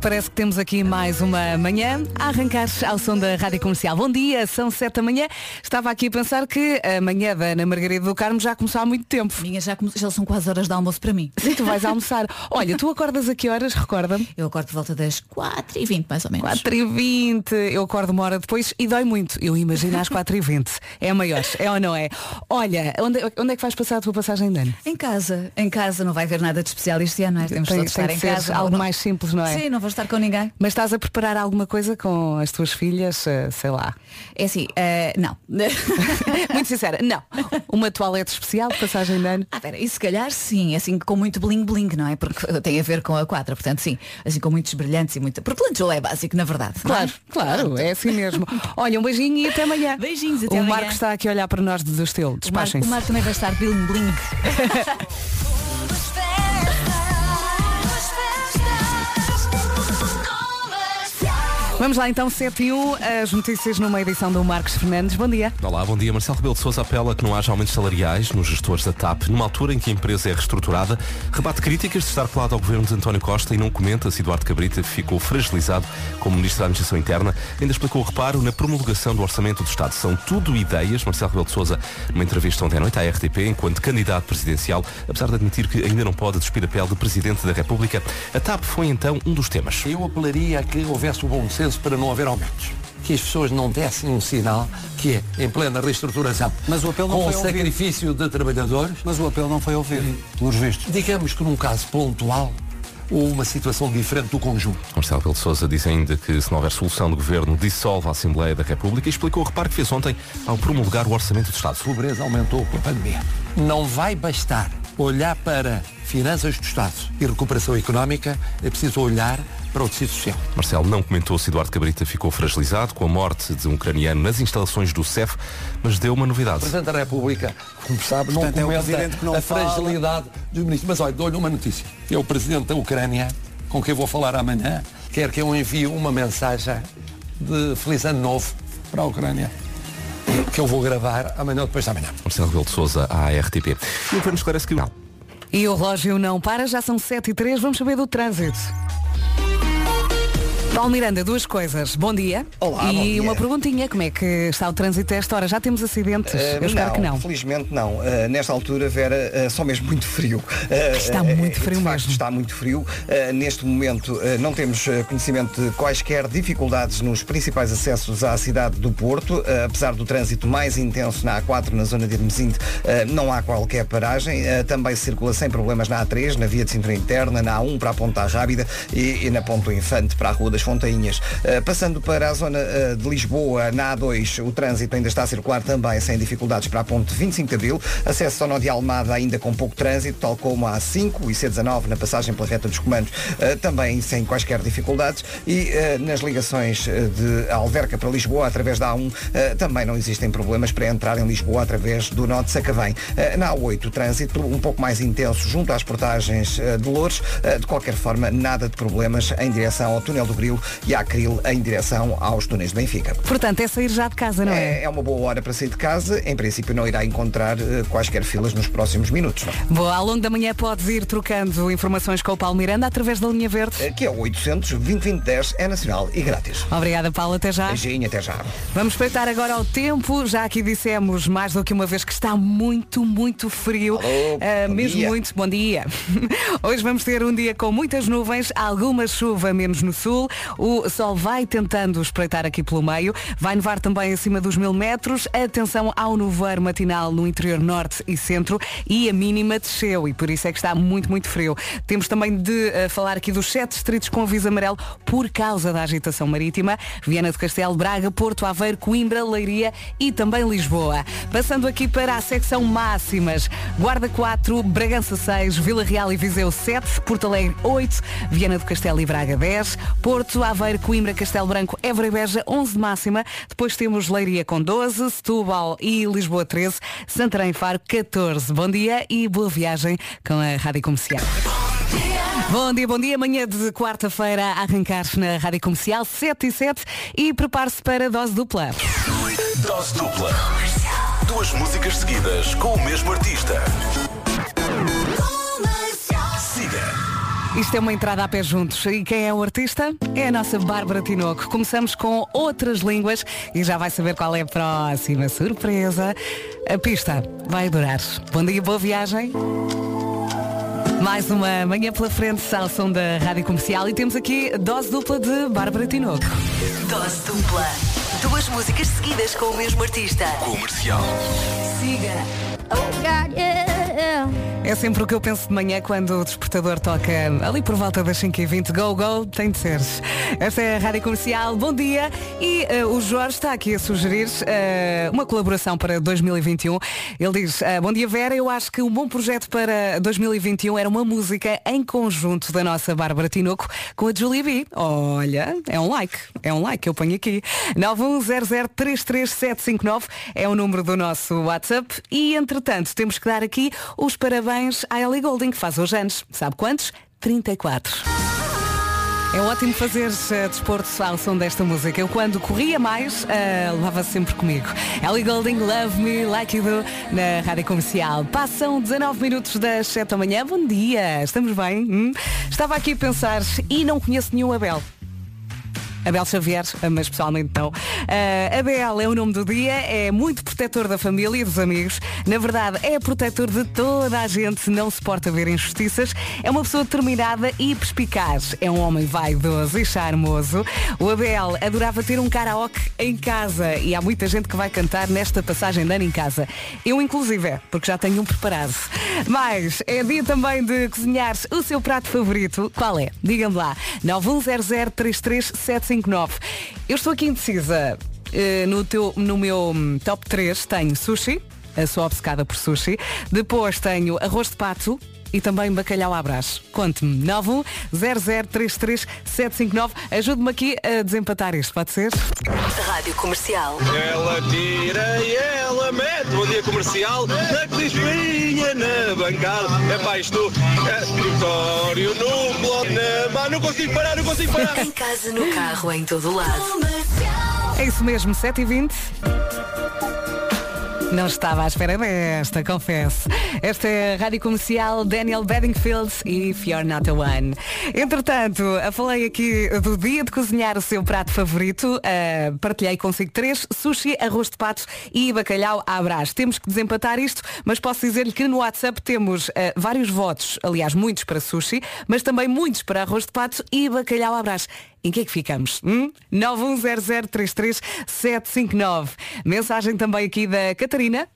parece que temos aqui mais uma manhã a arrancar ao som da Rádio Comercial. Bom dia, são sete da manhã. Estava aqui a pensar que a manhã da Ana Margarida do Carmo já começou há muito tempo. Minha já, come... já são quase horas de almoço para mim. Sim, tu vais almoçar. Olha, tu acordas a que horas? Recorda-me. Eu acordo por volta das 4h20, mais ou menos. 4h20. Eu acordo uma hora depois e dói muito. Eu imagino às 4h20. É maior, é ou não é? Olha, onde, onde é que vais passar a tua passagem de ano? Em casa. Em casa não vai haver nada de especial este ano, não é? Temos Tem- todos de tem estar em ser casa. algo Não- mais simples, não é? Sim, não estar com ninguém. Mas estás a preparar alguma coisa com as tuas filhas, eh, sei lá. É assim, eh, não. Muito sincera, não. Uma toalete especial de passagem de ano. Ah, pera, e se calhar sim, assim com muito bling bling, não é? Porque tem a ver com a quadra, portanto sim, assim com muitos brilhantes e muito. Porque lanchola é básico, na verdade. não é? Claro, claro, é assim mesmo. Olha, um beijinho e até amanhã. Beijinhos, até O amanhã. Marco está aqui a olhar para nós do estilo. O Despachem-se. o Marco também vai estar bling Vamos lá então, 7 e 1, as notícias numa edição do Marcos Fernandes. Bom dia. Olá, bom dia. Marcelo Rebelo de Sousa apela que não haja aumentos salariais nos gestores da TAP numa altura em que a empresa é reestruturada. Rebate críticas de estar colado ao governo de António Costa e não comenta se Eduardo Cabrita ficou fragilizado como Ministro da Administração Interna. Ainda explicou o reparo na promulgação do Orçamento do Estado. São tudo ideias. Marcelo Rebelo de Sousa, numa entrevista ontem à noite à RTP, enquanto candidato presidencial, apesar de admitir que ainda não pode despir a pele de Presidente da República, a TAP foi então um dos temas. Eu apelaria a que houvesse o bom senso para não haver aumentos. Que as pessoas não dessem um sinal que é, em plena reestruturação, Mas o apelo não com o foi ouvido. sacrifício de trabalhadores, Mas o apelo não foi ouvido, pelos vistos. digamos que num caso pontual, ou uma situação diferente do conjunto. Marcelo de Sousa diz ainda que se não houver solução do governo, dissolve a Assembleia da República e explicou o reparo que fez ontem ao promulgar o Orçamento do Estado. A pobreza aumentou com a pandemia. Não vai bastar olhar para finanças do Estado e recuperação económica, é preciso olhar para o tecido social. Marcelo não comentou se Eduardo Cabrita ficou fragilizado com a morte de um ucraniano nas instalações do CEF, mas deu uma O novidade. Presidente da República, como sabe, Portanto, é não o comenta Presidente que não a fala. fragilidade dos ministros. Mas olha, dou-lhe uma notícia. É o Presidente da Ucrânia, com quem vou falar amanhã, quer que eu envie uma mensagem de Feliz Ano Novo para a Ucrânia, que eu vou gravar amanhã ou depois da manhã. Marcelo Rebelo de Sousa à RTP. E o governo esclarece que não. E o relógio não para, já são 7 e 3, vamos saber do trânsito. Paulo Miranda, duas coisas. Bom dia. Olá, E bom dia. uma perguntinha, como é que está o trânsito a esta hora? Já temos acidentes? Eh, Eu espero que não. Felizmente não. Eh, nesta altura, Vera, eh, só mesmo muito frio. Eh, Está eh, muito de frio facto, mesmo. Está muito frio. Eh, neste momento eh, não temos eh, conhecimento de quaisquer dificuldades nos principais acessos à cidade do Porto. Eh, apesar do trânsito mais intenso na A4, na zona de Hermesinde, eh, não há qualquer paragem. Eh, também circula sem problemas na A3, na via de cintura interna, na A1 para a Ponta Rábida e, e na Ponto Infante para a Rua das Fontainhas. Eh, passando para a zona eh, de Lisboa, na A2, o trânsito ainda está a circular também sem dificuldades para a ponte 25 de Abril. Acesso ao nó de Almada ainda com pouco trânsito, tal como a A5 e C19 na passagem pela reta dos comandos, eh, também sem quaisquer dificuldades. E nas ligações de Alverca para Lisboa, através da A1, eh, também não existem problemas para entrar em Lisboa através do nó de Sacavém. Na A8, o trânsito um pouco mais intenso junto às portagens de Louros. De qualquer forma, nada de problemas em direção ao túnel do Grilo e à Cril em direção aos túneis de Benfica. Portanto, é sair já de casa, não é? É, é uma boa hora para sair de casa. Em princípio, não irá encontrar eh, quaisquer filas nos próximos minutos. não é? Boa, ao longo da manhã podes ir trocando informações com o Paulo Miranda através da linha verde. Eh, Que é o 800 2010 é nacional e grátis. Obrigada, Paulo, até já. Beijinho, até já. Vamos espreitar agora ao tempo. Já aqui dissemos mais do que uma vez que está muito, muito frio. Alô, bom mesmo dia. muito. Bom dia. Hoje vamos ter um dia com muitas nuvens, alguma chuva menos no sul. O sol vai tentando espreitar aqui pelo meio. Vai nevar também acima dos mil metros. Atenção ao nevoeiro matinal no interior norte e centro. E a mínima desceu e por isso é que está muito, muito frio. Temos também de ah, falar aqui dos sete distritos com aviso amarelo por causa da agitação marítima. Viana do Castelo, Braga, Porto, Aveiro, Coimbra, Leiria e também Lisboa. Passando aqui para a secção máximas. Guarda 4, Bragança 6, Vila Real e Viseu 7, Porto Alegre 8, Viana do Castelo e Braga 10, Porto, Aveiro, Coimbra, Castelo Branco, Évora e Beja 11 de máxima. Depois temos Leiria com 12, Setúbal e Lisboa 13, Santarém Faro 14. Bom dia e boa viagem com a Rádio Comercial. Bom dia, bom dia. Amanhã de quarta-feira a arrancar na Rádio Comercial 7 e 7 e prepare-se para a dose dupla. Dose dupla. Duas músicas seguidas com o mesmo artista. Isto é uma entrada a pé juntos. E quem é o artista? É a nossa Bárbara Tinoco. Começamos com outras línguas e já vai saber qual é a próxima surpresa. A pista vai durar. Bom dia, boa viagem. Mais uma manhã pela frente, ao som da Rádio Comercial e temos aqui dose dupla de Bárbara Tinoco. Dose dupla. Duas músicas seguidas com o mesmo artista. Comercial. Siga. É sempre o que eu penso de manhã quando o despertador toca ali por volta das 5h20. Go, go, tem de ser. Esta é a Rádio Comercial. Bom dia. E eh, o Jorge está aqui a sugerir eh, uma colaboração para 2021. Ele diz, eh, bom dia Vera, eu acho que um bom projeto para 2021 era uma música em conjunto da nossa Bárbara Tinoco com a Julie B. Olha, é um like. É um like que eu ponho aqui. 910033759 é o número do nosso WhatsApp. E, entretanto, temos que dar aqui os parabéns à Ellie Golding, que faz hoje anos. Sabe quantos? 34. É ótimo fazer uh, desporto ao som desta música. Eu quando corria mais, uh, levava sempre comigo. Ellie Golding, Love Me Like You Do, na Rádio Comercial. Passam 19 minutos das 7 da manhã. Bom dia, estamos bem? Hum? Estava aqui a pensar e não conheço nenhum Abel. Abel Xavier, mas pessoalmente não. Uh, Abel é o nome do dia, é muito protetor da família e dos amigos. Na verdade, é protetor de toda a gente, não se porta ver injustiças. É uma pessoa determinada e perspicaz. É um homem vaidoso e charmoso. O Abel adorava ter um karaoke em casa e há muita gente que vai cantar nesta passagem de ano em casa. Eu, inclusive, porque já tenho um preparado. Mas é dia também de cozinhar o seu prato favorito. Qual é? Diga-me lá. 910033759. Eu estou aqui indecisa. Eh, no, teu, no meu hum, top 3 tenho sushi, a sou obcecada por sushi. Depois tenho arroz de pato e também bacalhau à brás. Conte-me, 910033759. Ajude-me aqui a desempatar isto, pode ser? Rádio Comercial. Ela tira e ela mete. Bom dia comercial. Na crispinha, na bancada. É pá, isto é vitório no bloco. Na... Mas não consigo parar, não consigo parar. Em casa, no carro, em todo lado. É isso mesmo, 7h20. Não estava à espera desta, confesso. Esta é a Rádio Comercial Daniel Bedingfield e You're Not a One. Entretanto, falei aqui do dia de cozinhar o seu prato favorito. Uh, partilhei consigo três, sushi, arroz de pato e bacalhau à brás. Temos que desempatar isto, mas posso dizer-lhe que no WhatsApp temos uh, vários votos, aliás, muitos para sushi, mas também muitos para arroz de pato e bacalhau à brás. Em que é que ficamos? Hum? 910033759. Mensagem também aqui da Catarina.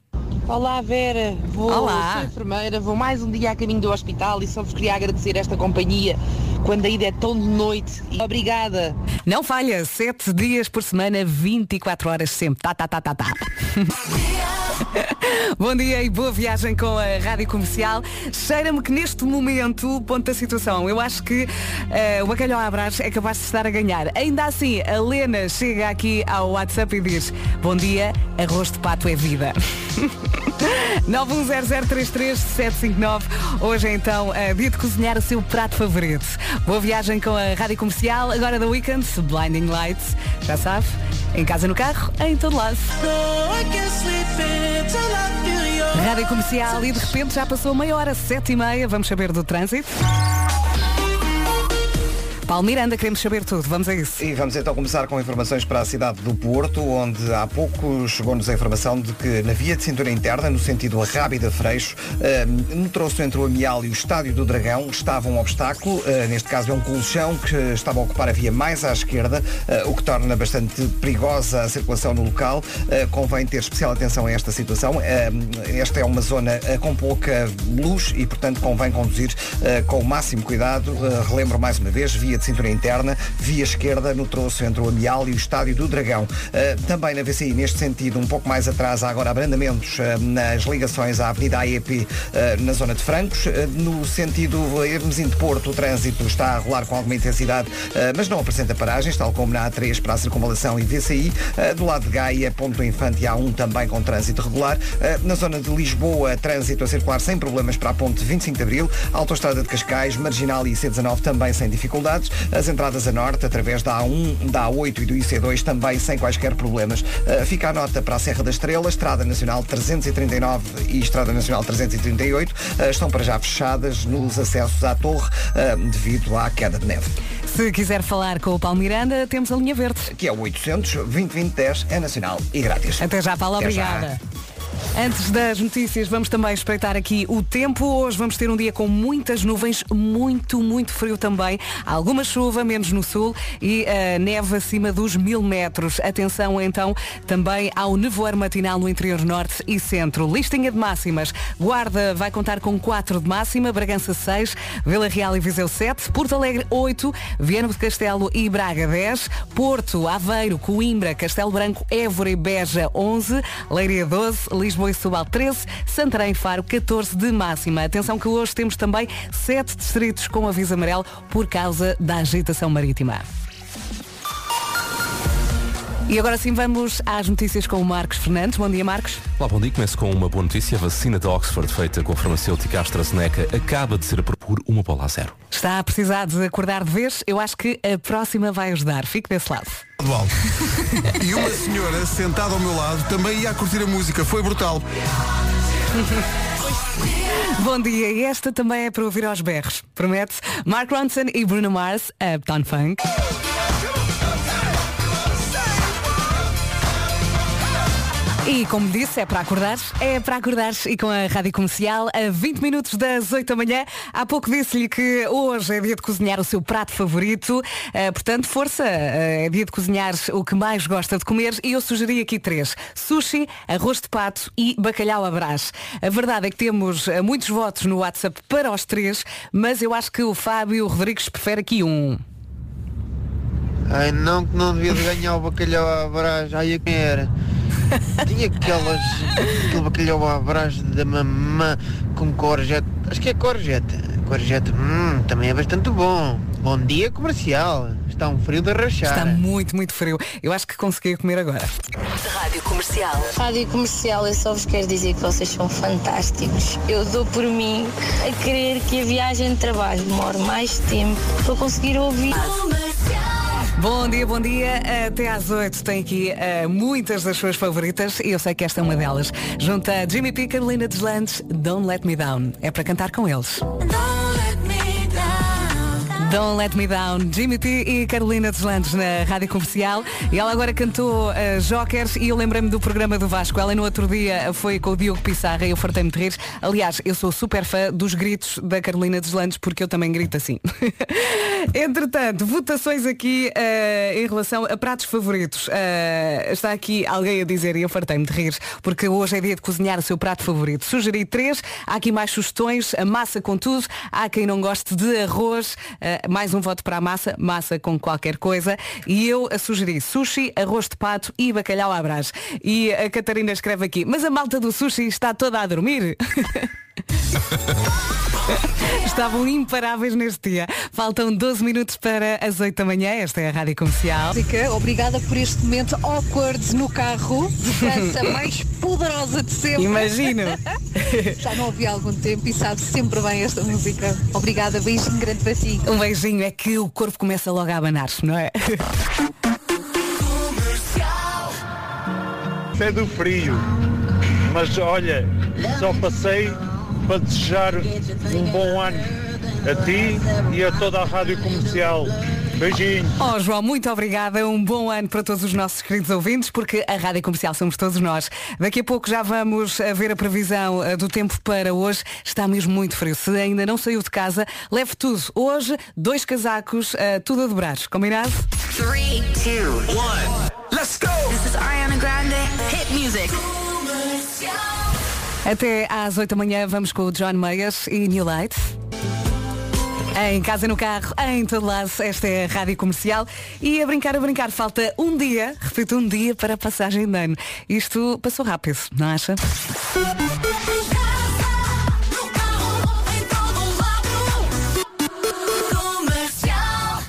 Olá Vera, vou Olá. sou enfermeira, vou mais um dia a caminho do hospital e só vos queria agradecer esta companhia quando a é tão de noite. Obrigada. Não falha, 7 dias por semana, 24 horas sempre. Tá, tá, tá, tá, tá. Bom dia e boa viagem com a Rádio Comercial. Cheira-me que neste momento, ponto da situação, eu acho que eh, o bacalhau à brás é capaz de estar a ganhar. Ainda assim, a Lena chega aqui ao WhatsApp e diz Bom dia, arroz de pato é vida. 910033759 Hoje é então uh, dia de cozinhar o seu prato favorito. Boa viagem com a Rádio Comercial, agora da Weekend, Blinding Lights, já sabe, em casa, no carro, em todo lado. Rádio Comercial e de repente já passou meia hora, sete e meia, vamos saber do trânsito. Paulo Miranda, queremos saber tudo, vamos a isso. E vamos então começar com informações para a cidade do Porto, onde há pouco chegou-nos a informação de que na via de cintura interna, no sentido Rábida Freixo, eh, no troço entre o Amial e o Estádio do Dragão, estava um obstáculo, eh, neste caso é um colchão que estava a ocupar a via mais à esquerda, eh, o que torna bastante perigosa a circulação no local. Eh, convém ter especial atenção a esta situação. Esta é uma zona com pouca luz e, portanto, convém conduzir com o máximo cuidado. Relembro mais uma vez, via de cintura interna, via esquerda no troço entre o Amial e o Estádio do Dragão. Uh, também na VCI, neste sentido, um pouco mais atrás, há agora abrandamentos uh, nas ligações à Avenida AEP uh, na zona de Francos. no sentido Hermesim de Porto, o trânsito está a rolar com alguma intensidade, mas não apresenta paragens, tal como na A3 para a circunvalação e VCI. do lado de Gaia, Ponto Infante A1 também com trânsito regular. na zona de Lisboa, trânsito a circular sem problemas para a Ponte 25 de Abril, Autostrada de Cascais, Marginal e C19 também sem dificuldades. As entradas a norte, através da A1, da A8 e do IC2, também sem quaisquer problemas. Uh, fica a nota para a Serra da Estrela, Estrada Nacional 339 e Estrada Nacional 338, uh, estão para já fechadas nos acessos à torre uh, devido à queda de neve. Se quiser falar com o Paulo Miranda, temos a linha verde. Que é o 800 2010 é nacional e grátis. Até já, Paulo, Até já. Antes das notícias, vamos também espreitar aqui o tempo. Hoje vamos ter um dia com muitas nuvens, muito, muito frio também. Alguma chuva, menos no sul, e eh, neve acima dos mil metros. Atenção então também ao nevoeiro matinal no interior norte e centro. Listinha de máximas. Guarda vai contar com 4 de máxima, Bragança 6, Vila Real e Viseu 7, Porto Alegre 8, Viana do Castelo e Braga 10, Porto, Aveiro, Coimbra, Castelo Branco, Évora e Beja 11, Leiria 12, Lisboa e Setúbal 13, Santarém e Faro 14 de máxima. Atenção que hoje temos também 7 distritos com aviso amarelo por causa da agitação marítima. E agora sim vamos às notícias com o Marcos Fernandes. Bom dia, Marcos. Olá, bom dia. Começo com uma boa notícia. A vacina de Oxford, feita com a farmacêutica AstraZeneca, acaba de ser aprovada por uma bola a zero. Está a precisar de acordar de vez? Eu acho que a próxima vai ajudar. Fique desse lado. E uma senhora sentada ao meu lado também ia a curtir a música. Foi brutal. Bom dia, e esta também é para ouvir aos berros. Promete? Mark Ronson e Bruno Mars, Uptown Funk. E como disse, é para acordar, é para acordar e com a Rádio Comercial a 20 minutos das 8 da manhã. Há pouco disse-lhe que hoje é dia de cozinhar o seu prato favorito, Eh, portanto, força, eh, é dia de cozinhar o que mais gosta de comer e eu sugeri aqui três. Sushi, arroz de pato e bacalhau à brás. A verdade é que temos eh, muitos votos no WhatsApp para os três, mas eu acho que o Fábio Rodrigues prefere aqui um. Ai não, que não devia de ganhar o bacalhau à brás. Ai, a quem era? Tinha aquelas, aquele bacalhau à brás da mamã com corjete. Acho que é corjete. Corjete, hum, também é bastante bom. Bom dia comercial. Está um frio de rachar. Está muito, muito frio. Eu acho que consegui comer agora. Rádio Comercial. Rádio Comercial, eu só vos quero dizer que vocês são fantásticos. Eu dou por mim a querer que a viagem de trabalho demore mais tempo para conseguir ouvir. Bom dia, bom dia. Até às 8 tem aqui eh, muitas das suas favoritas e eu sei que esta é uma delas. Junto a Jimmy P, Carolina Deslandes, Don't Let Me Down. É para cantar com eles. Don't Let Me Down, Jimmy T e Carolina Deslandes na Rádio Comercial e ela agora cantou uh, Jokers e eu lembrei-me do programa do Vasco. Ela no outro dia foi com o Diogo Pissarra e eu fartei-me de rir. Aliás, eu sou super fã dos gritos da Carolina Deslandes porque eu também grito assim. Entretanto, votações aqui uh, em relação a pratos favoritos. Uh, está aqui alguém a dizer e eu fartei-me de rir porque hoje é dia de cozinhar o seu prato favorito. Sugeri três, há aqui mais sugestões, a massa com tudo, há quem não goste de arroz, uh, mais um voto para a massa, massa com qualquer coisa. E eu a sugeri sushi, arroz de pato e bacalhau à brás. E a Catarina escreve aqui, mas a malta do sushi está toda a dormir. Estavam imparáveis neste dia. Faltam 12 minutos para as 8 da manhã. Esta é a Rádio Comercial. Música, Obrigada por este momento awkward no carro. Dança mais poderosa de sempre. Imagino. Já não ouvi há algum tempo e sabe sempre bem esta música. Obrigada, beijinho grande para si. Um beijinho é que o corpo começa logo a abanar, não é? É do frio. Mas olha, só passei para desejar um bom ano a ti e a toda a rádio comercial. Beijinho. Oh João, muito obrigada. Um bom ano para todos os nossos queridos ouvintes, porque a Rádio Comercial somos todos nós. Daqui a pouco já vamos a ver a previsão eh, do tempo para hoje. Está mesmo muito frio. Se ainda não saiu de casa, leve tudo. Hoje, dois casacos, eh, tudo a dobrar. Combinado? 3, 2, 1. Let's go! This is Ariana Grande. Hit music. Até às 8 da manhã vamos com o John Mayers e New Light. Em casa, no carro, em todo lado, esta é a Rádio Comercial. E a brincar, a brincar, falta um dia, repito, um dia para a passagem de ano. Isto passou rápido, não acha?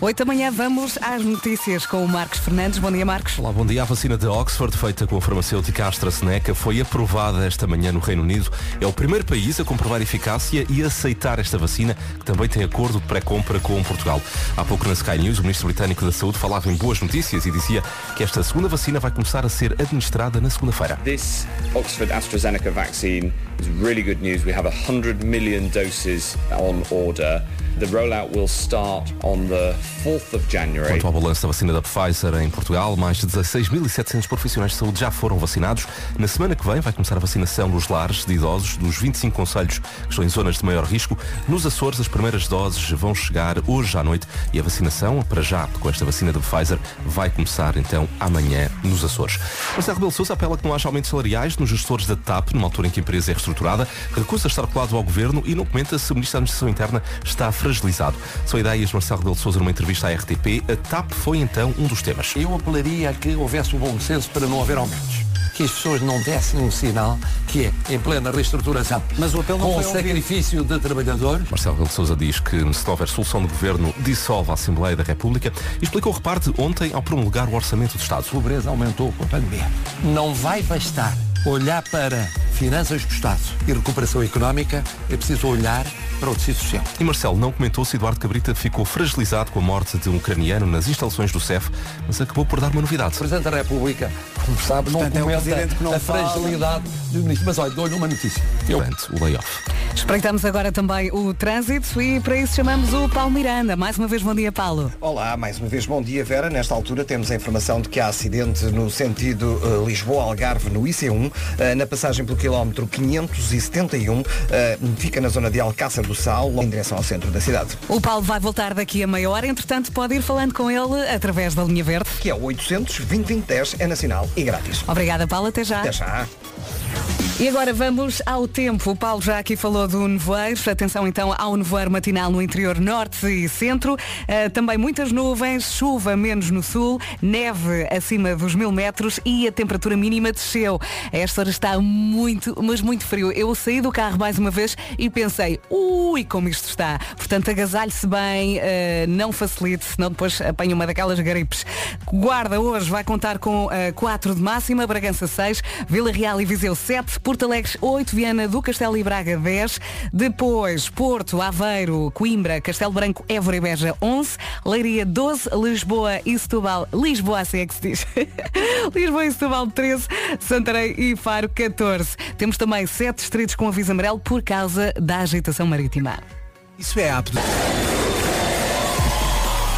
8 da manhã vamos às notícias com o Marcos Fernandes. Bom dia, Marcos. Olá, bom dia. A vacina de Oxford, feita com a farmacêutica AstraZeneca, foi aprovada esta manhã no Reino Unido. É o primeiro país a comprovar eficácia e aceitar esta vacina, que também tem acordo de pré-compra com Portugal. Há pouco na Sky News, o Ministro Britânico da Saúde falava em boas notícias e dizia que esta segunda vacina vai começar a ser administrada na segunda-feira. This Oxford AstraZeneca vaccine is really good news. We have 100 million doses on order. The rollout will start on the 4th of January. Quanto ao balanço da vacina da Pfizer em Portugal, mais de 16.700 profissionais de saúde já foram vacinados. Na semana que vem vai começar a vacinação nos lares de idosos dos 25 conselhos que estão em zonas de maior risco. Nos Açores, as primeiras doses vão chegar hoje à noite e a vacinação, para já, com esta vacina da Pfizer, vai começar então amanhã nos Açores. Marcelo Rebelo Sousa apela que não haja aumentos salariais nos gestores da TAP, numa altura em que a empresa é reestruturada, recusa estar colado ao governo e não comenta se o Ministro da Administração Interna está fragilizado. São ideias de Marcelo Rebelo de Sousa numa entrevista à RTP. A TAP foi então um dos temas. Eu apelaria a que houvesse o bom senso para não haver aumentos. Que as pessoas não dessem um sinal que é, em plena reestruturação, Mas o apelo não com o ouvido. sacrifício de trabalhadores, Marcelo Rebelo de Sousa diz que se não houver solução de governo, dissolve a Assembleia da República e explicou o reparte ontem ao promulgar o Orçamento do Estado. a pobreza aumentou com a pandemia. Não vai bastar olhar para finanças do Estado e recuperação económica, é preciso olhar para o tecido social. E Marcelo não comentou se Eduardo Cabrita ficou fragilizado com a morte de um ucraniano nas instalações do CEF, mas acabou por dar uma novidade. O Presidente da República, como sabe, não Portanto, é comenta Presidente que não a fala. fragilidade do Ministro. Mas olha, dou-lhe uma notícia. Eu Portanto, o layoff. Espreitamos agora também o trânsito e para isso chamamos o Paulo Miranda. Mais uma vez, bom dia, Paulo. Olá, mais uma vez bom dia Vera. Nesta altura temos a informação de que há acidente no sentido eh, Lisboa-Algarve no IC1, eh, na passagem pelo quilómetro 571, eh, fica na zona de Alcácer do Sal, em direção ao centro da cidade. O Paulo vai voltar daqui a meia hora, entretanto pode ir falando com ele através da linha verde. Que é o 800 2010 é nacional e grátis. Obrigada, Paulo, até já. Até já. E agora vamos ao tempo. O Paulo já aqui falou do nevoeiro. Atenção então ao nevoeiro matinal no interior norte e centro. Uh, também muitas nuvens, chuva menos no sul, neve acima dos mil metros e a temperatura mínima desceu. Esta hora está muito, mas muito frio. Eu saí do carro mais uma vez e pensei, ui, como isto está. Portanto, agasalhe-se bem, uh, não facilite, senão depois apanha uma daquelas gripes. Guarda hoje vai contar com uh, 4 de máxima, Bragança 6, Vila Real e Viseu 7, Porto Alegre 8, Viana do Castelo e Braga 10, depois Porto, Aveiro, Coimbra, Castelo Branco, Évora e Beja 11, Leiria 12, Lisboa e Setúbal, Lisboa assim é que se diz, Lisboa e Setúbal 13, Santarém e Faro 14. Temos também 7 distritos com aviso amarelo por causa da agitação marítima. Isso é apto.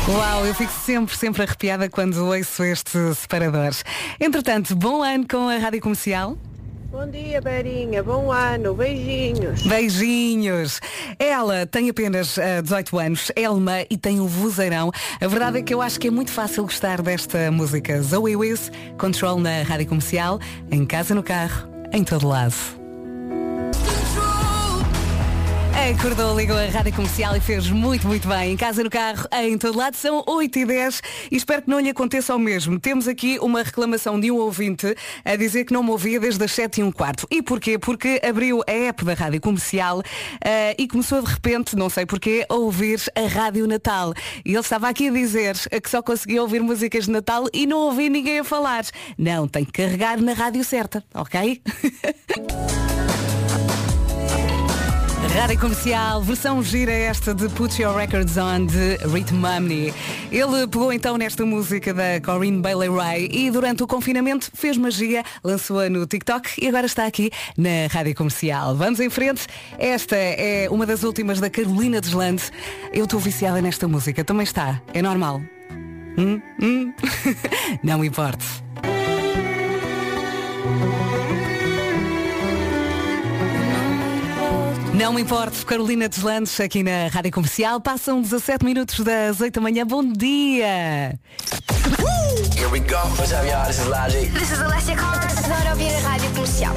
Uau, eu fico sempre, sempre arrepiada quando ouço este separador. Entretanto, bom ano com a Rádio Comercial. Bom dia, Berinha. Bom ano. Beijinhos. Beijinhos. Ela tem apenas eh, 18 anos, é alemã e tem um vozeirão. A verdade é que eu acho que é muito fácil gostar desta música. Zoe Wiz, Control na Rádio Comercial, em casa, no carro, em todo lado. Acordou, ligou a rádio comercial e fez muito, muito bem. Em casa, no carro, em todo lado, são 8 e 10 e espero que não lhe aconteça o mesmo. Temos aqui uma reclamação de um ouvinte a dizer que não me ouvia desde as 7 e um quarto. E porquê? Porque abriu a app da rádio comercial eh, e começou de repente, não sei porquê, a ouvir a rádio Natal. E ele estava aqui a dizer que só conseguia ouvir músicas de Natal e não ouvi ninguém a falar. Não, tem que carregar na rádio certa, ok? Rádio Comercial, versão gira esta de Put Your Records On de Rhythm Mumney. Ele pegou então nesta música da Corinne Bailey Ray e durante o confinamento fez magia, lançou-a no TikTok e agora está aqui na Rádio Comercial. Vamos em frente. Esta é uma das últimas da Carolina Deslandes. Eu estou viciada nesta música, também está. É normal. Hum? Hum? Não importa. Não me importa, Carolina Deslandes aqui na Rádio Comercial. Passam 17 minutos das 8 da manhã. Bom dia! Here we go. What's up, y'all? This is Logic. This is Alessia. Adoro ouvir a rádio comercial.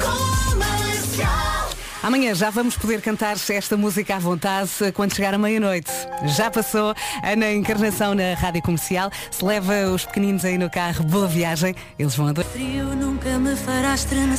Amanhã já vamos poder cantar esta música à vontade quando chegar a meia-noite. Já passou Ana Encarnação na Rádio Comercial. Se leva os pequeninos aí no carro, boa viagem. Eles vão adorar.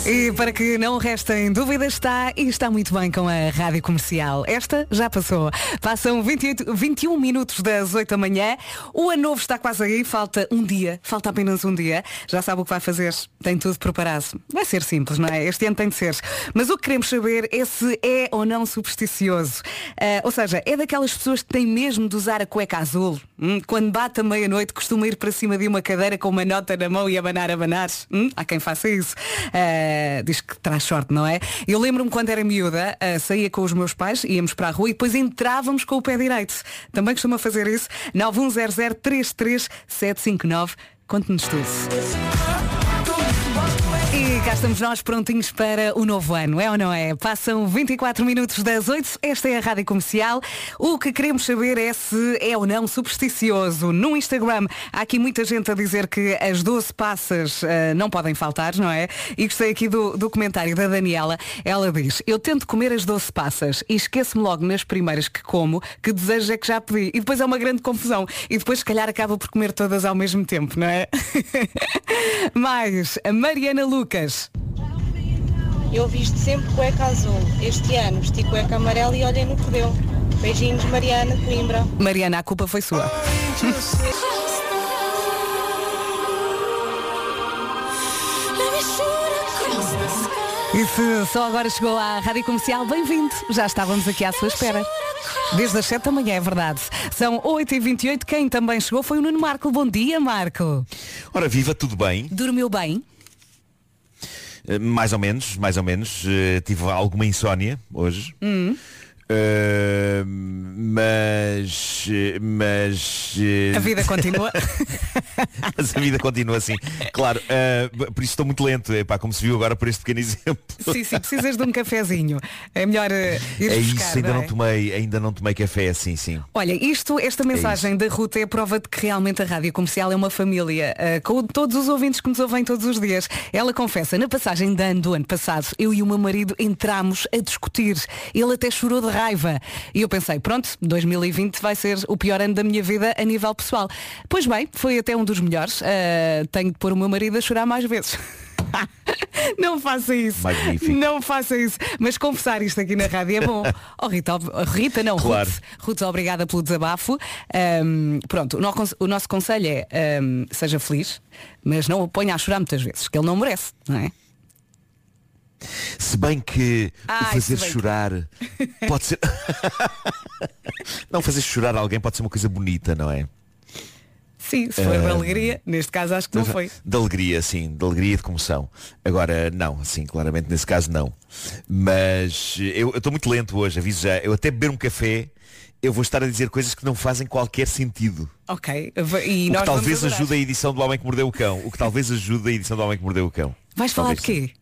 E para que não restem dúvidas, está e está muito bem com a Rádio Comercial. Esta já passou. Passam 28, 21 minutos das 8 da manhã. O ano novo está quase aí, falta um dia, falta apenas um dia. Já sabe o que vai fazer, tem tudo preparado. Vai ser simples, não é? Este ano tem de ser. Mas o que queremos saber é se é ou não supersticioso. Ah, ou seja, é daquelas pessoas que têm mesmo de usar a cueca azul. Hum, quando bate a meia-noite costuma ir para cima de uma cadeira com uma nota na mão e abanar, abanar. Hum, há quem faça isso. Ah, diz que traz sorte, não é? Eu lembro-me quando era miúda, ah, saía com os meus pais, íamos para a rua e depois entrávamos com o pé direito. Também costuma fazer isso. 910033759. Conte-nos tudo. E cá estamos nós prontinhos para o novo ano, é ou não é? Passam 24 minutos das 8, esta é a Rádio Comercial. O que queremos saber é se é ou não supersticioso. No Instagram há aqui muita gente a dizer que as 12 passas ah, não podem faltar, não é? E gostei aqui do, do comentário da Daniela. Ela diz, eu tento comer as 12 passas e esqueço-me logo nas primeiras que como que desejo é que já pedi. E depois é uma grande confusão. E depois se calhar acaba por comer todas ao mesmo tempo, não é? Mais, a Mariana Lucas. Eu visto sempre cueca azul. Este ano vesti cueca amarela e olhem no que deu. Beijinhos, Mariana de Coimbra. Mariana, a culpa foi sua. E se só agora chegou à Rádio Comercial, bem-vindo. Já estávamos aqui à sua espera. Desde as 7 da manhã, é verdade. São 8h28. Quem também chegou foi o Nuno Marco. Bom dia, Marco. Ora, viva, tudo bem? Dormiu bem? Eh, Mais ou menos, mais ou menos. Eh, tive alguma insónia hoje. Hum. Eh, mas. Mas. eh, A vida continua. mas a vida continua assim. Claro, eh, por isso estou muito lento, epá, como se viu agora por este pequeno exemplo. sim, sim, precisas de um cafezinho. É melhor eh, ir É buscar, isso, ainda não não, é? tomei, ainda não tomei café assim, sim. Olha, isto, esta mensagem da Ruta é a prova de que realmente a Rádio Comercial é uma família, eh, com todos os ouvintes que nos ouvem todos os dias. Ela confessa, na passagem de ano do ano passado, eu e o meu marido entramos a discutir. Ele até chorou de raiva. E eu pensei, pronto, 2020 vai ser o pior ano da minha vida a nível pessoal. Pois bem, foi até um dos melhores. Eh, tenho de pôr o meu marido a chorar mais vezes. Não faça isso. Magnífico. Não faça isso. Mas confessar isto aqui na rádio é bom. Oh, Rita, ob- Rita não, Claro. Ruth. Ruth, obrigada pelo desabafo. Ahm, pronto, o, no- o nosso conselho é ahm, seja feliz, mas não o ponha a chorar muitas vezes, que ele não merece, não é? Se bem que Ai, fazer bem que- chorar pode ser. não fazer chorar alguém pode ser uma coisa bonita, não é? Sim, se de Ah, alegria, neste caso acho que não foi. De alegria, sim, de alegria e de comoção. Agora, não, assim, claramente nesse caso não. Mas eu estou muito lento hoje, aviso já. Eu até beber um café, eu vou estar a dizer coisas que não fazem qualquer sentido. Ok. E o que talvez ajude a edição do Homem que Mordeu o Cão. O que talvez ajude a edição do Homem que Mordeu o Cão. Vais falar de Talvez quê?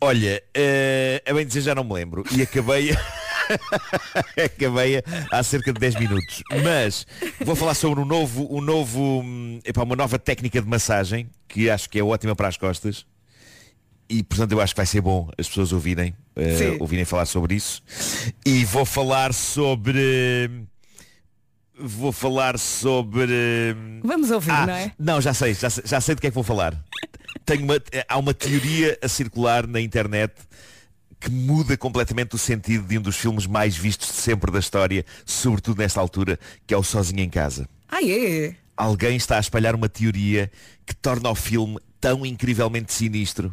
Olha, eh, a bem dizer já não me lembro. E acabei. acabei há cerca de 10 minutos. Mas vou falar sobre um novo, um novo, hum, epá, uma nova técnica de massagem que acho que é ótima para as costas. E portanto eu acho que vai ser bom as pessoas ouvirem, eh, Sim. ouvirem falar sobre isso. E vou falar sobre. Vou falar sobre. Vamos ouvir, Ah, não é? Não, já sei, já sei, já sei do que é que vou falar. Tenho uma, há uma teoria a circular na internet que muda completamente o sentido de um dos filmes mais vistos de sempre da história, sobretudo nesta altura, que é o Sozinho em Casa. Ah, é? Alguém está a espalhar uma teoria que torna o filme tão incrivelmente sinistro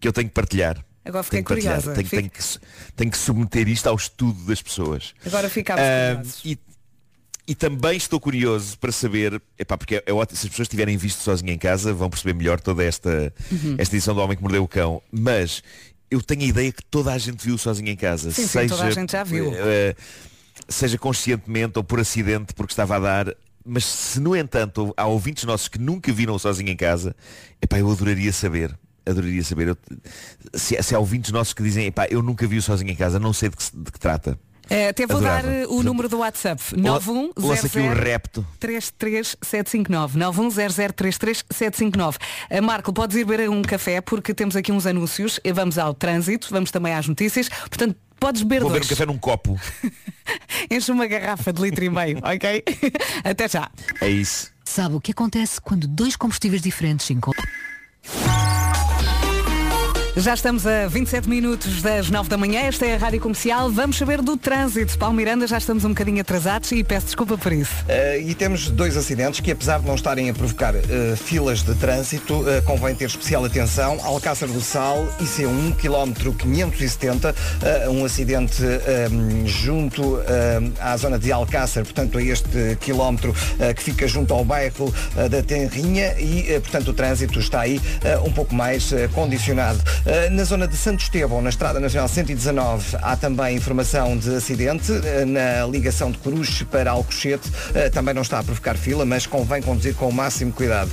que eu tenho que partilhar. Agora fiquei Tenho curiosa. Tenho, Fico- tenho que, tenho que submeter isto ao estudo das pessoas. Agora ficámos Ah, e, e também estou curioso para saber, epá, porque é, é ótimo, se as pessoas tiverem visto sozinho em casa, vão perceber melhor toda esta, Uhum. esta edição do Homem que Mordeu o Cão. Mas eu tenho a ideia que toda a gente viu sozinho em casa. Sim, sim, seja, toda a gente já viu. eh, seja conscientemente ou por acidente, porque estava a dar. Mas se no entanto há ouvintes nossos que nunca viram sozinho em casa, epá, eu adoraria saber. Adoraria saber. Eu- se, se há ouvintes nossos que dizem, epá, eu nunca vi sozinho em casa, não sei de que, de que trata. Eh, até vou Adorava. dar eh, o número do WhatsApp. Lança aqui o repto. 910033759 910033759 Eh, Marco, podes ir beber um café porque temos aqui uns anúncios. Eh, Vamos ao trânsito, vamos também às notícias. Portanto, podes beber Vou beber dois. um café num copo. Enche uma garrafa de litro e meio, ok? Até já. É isso. Sabe o que acontece quando dois combustíveis diferentes se encontram? Já estamos a 27 minutos das 9 da manhã. Esta é a Rádio Comercial. Vamos saber do trânsito. Paulo Miranda, já estamos um bocadinho atrasados e peço desculpa por isso. Uh, e temos dois acidentes que, apesar de não estarem a provocar uh, filas de trânsito, uh, convém ter especial atenção. Alcácer do Sal, IC1, quilómetro 570, uh, um acidente um, junto uh, à zona de Alcácer, portanto, a este quilómetro que fica junto ao bairro da Tenrinha e, portanto, o trânsito está aí um pouco mais condicionado. Uh, na zona de Santo Estevão, na Estrada Nacional 119, há também informação de acidente uh, na ligação de Cruz para Alcochete. Uh, também não está a provocar fila, mas convém conduzir com o máximo cuidado.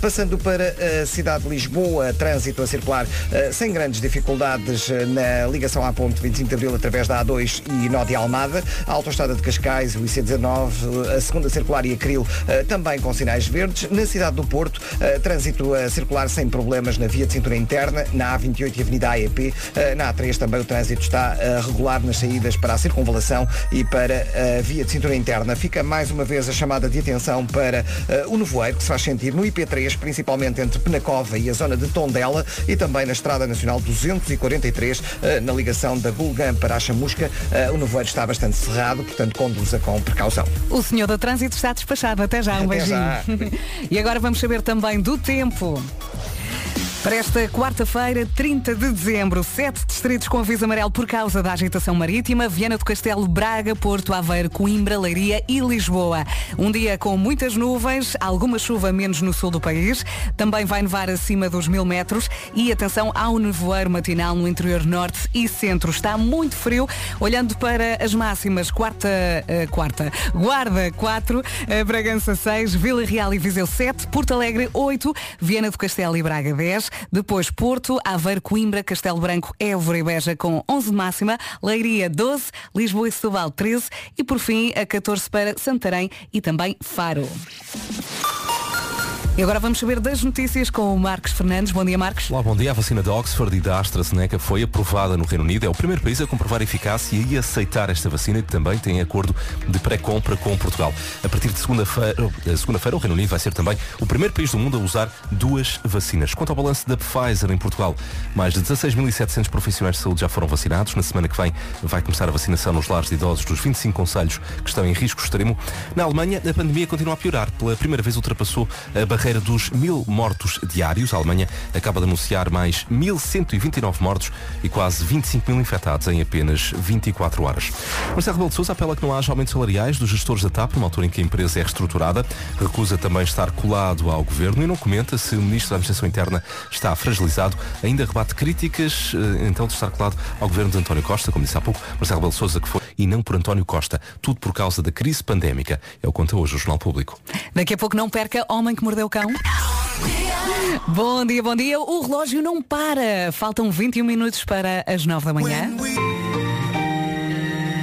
Passando para a cidade de Lisboa, trânsito a circular sem grandes dificuldades na ligação à ponte 25 de Abril através da A2 e nó de Almada, a autoestrada de Cascais, o IC19, a segunda circular e a Cril também com sinais verdes. Na cidade do Porto, trânsito a circular sem problemas na via de cintura interna, na A28 e Avenida AEP. Uh, na A3 também o trânsito está uh, regular nas saídas para a circunvalação e para a via de cintura interna. Fica mais uma vez a chamada de atenção para o nevoeiro que se faz sentir no IP3, principalmente entre Penacova e a zona de Tondela e também na Estrada Nacional 243, uh, na ligação da Gulgam para a Chamusca. O nevoeiro está bastante cerrado, portanto conduza com precaução. O senhor do trânsito está despachado. Até já, um Até beijinho. já. e agora vamos saber também do tempo. Para esta quarta-feira, 30 de dezembro, sete distritos com aviso amarelo por causa da agitação marítima, Viana do Castelo, Braga, Porto, Aveiro, Coimbra, Leiria e Lisboa. Um dia com muitas nuvens, alguma chuva menos no sul do país, também vai nevar acima dos mil metros e atenção ao nevoeiro matinal no interior norte e centro. Está muito frio. Olhando para as máximas, quarta, eh, quarta, Guarda 4, eh, Bragança 6, Vila Real e Viseu 7, Porto Alegre 8, Viana do Castelo e Braga 10, depois Porto, Aveiro, Coimbra, Castelo Branco, Évora e Beja com 11 de máxima, Leiria 12, Lisboa e Setúbal 13 e por fim a 14 para Santarém e também Faro. E agora vamos saber das notícias com o Marcos Fernandes. Bom dia, Marcos. Olá, bom dia. A vacina de Oxford e da AstraZeneca foi aprovada no Reino Unido. É o primeiro país a comprovar a eficácia e aceitar esta vacina e também tem acordo de pré-compra com Portugal. A partir de segunda-feira, eh, segunda-feira, o Reino Unido vai ser também o primeiro país do mundo a usar duas vacinas. Quanto ao balanço da Pfizer em Portugal, mais de 16.700 profissionais de saúde já foram vacinados. Na semana que vem vai começar a vacinação nos lares de idosos dos 25 conselhos que estão em risco extremo. Na Alemanha, a pandemia continua a piorar. Pela primeira vez ultrapassou a barreira dos mil mortos diários. A Alemanha acaba de anunciar mais 1.129 mortos e quase 25 mil infectados em apenas 24 horas. Marcelo Rebelo de Sousa apela que não haja aumentos salariais dos gestores da TAP numa altura em que a empresa é reestruturada. Recusa também estar colado ao governo e não comenta se o ministro da Administração Interna está fragilizado. Ainda rebate críticas eh, então de estar colado ao governo de António Costa, como disse há pouco, Marcelo Rebelo de Sousa que foi e não por António Costa. Tudo por causa da crise pandémica. É o que conta hoje o Jornal Público. Daqui a pouco não perca Homem que Mordeu o Cão. Bom dia, bom dia. O relógio não para. Faltam 21 minutos para as 9 da manhã.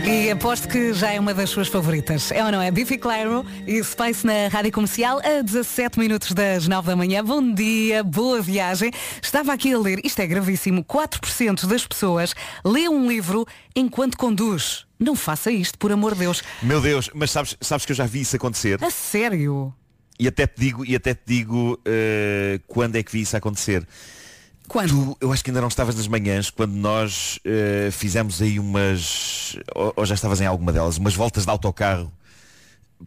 E aposto que já é uma das suas favoritas. É ou não é? Biffy Clyro e Space na Rádio Comercial a 17 minutos das 9 da manhã. Bom dia, boa viagem. Estava aqui a ler, isto é gravíssimo, 4% das pessoas lê um livro enquanto conduz. Não faça isto, por amor de Deus. Meu Deus, mas sabes, sabes que eu já vi isso acontecer. A sério? E até te digo, e até te digo eh, quando é que vi isso acontecer. Quando? Tu, eu acho que ainda não estavas nas manhãs quando nós eh, fizemos aí umas. Ou, ou já estavas em alguma delas, umas voltas de autocarro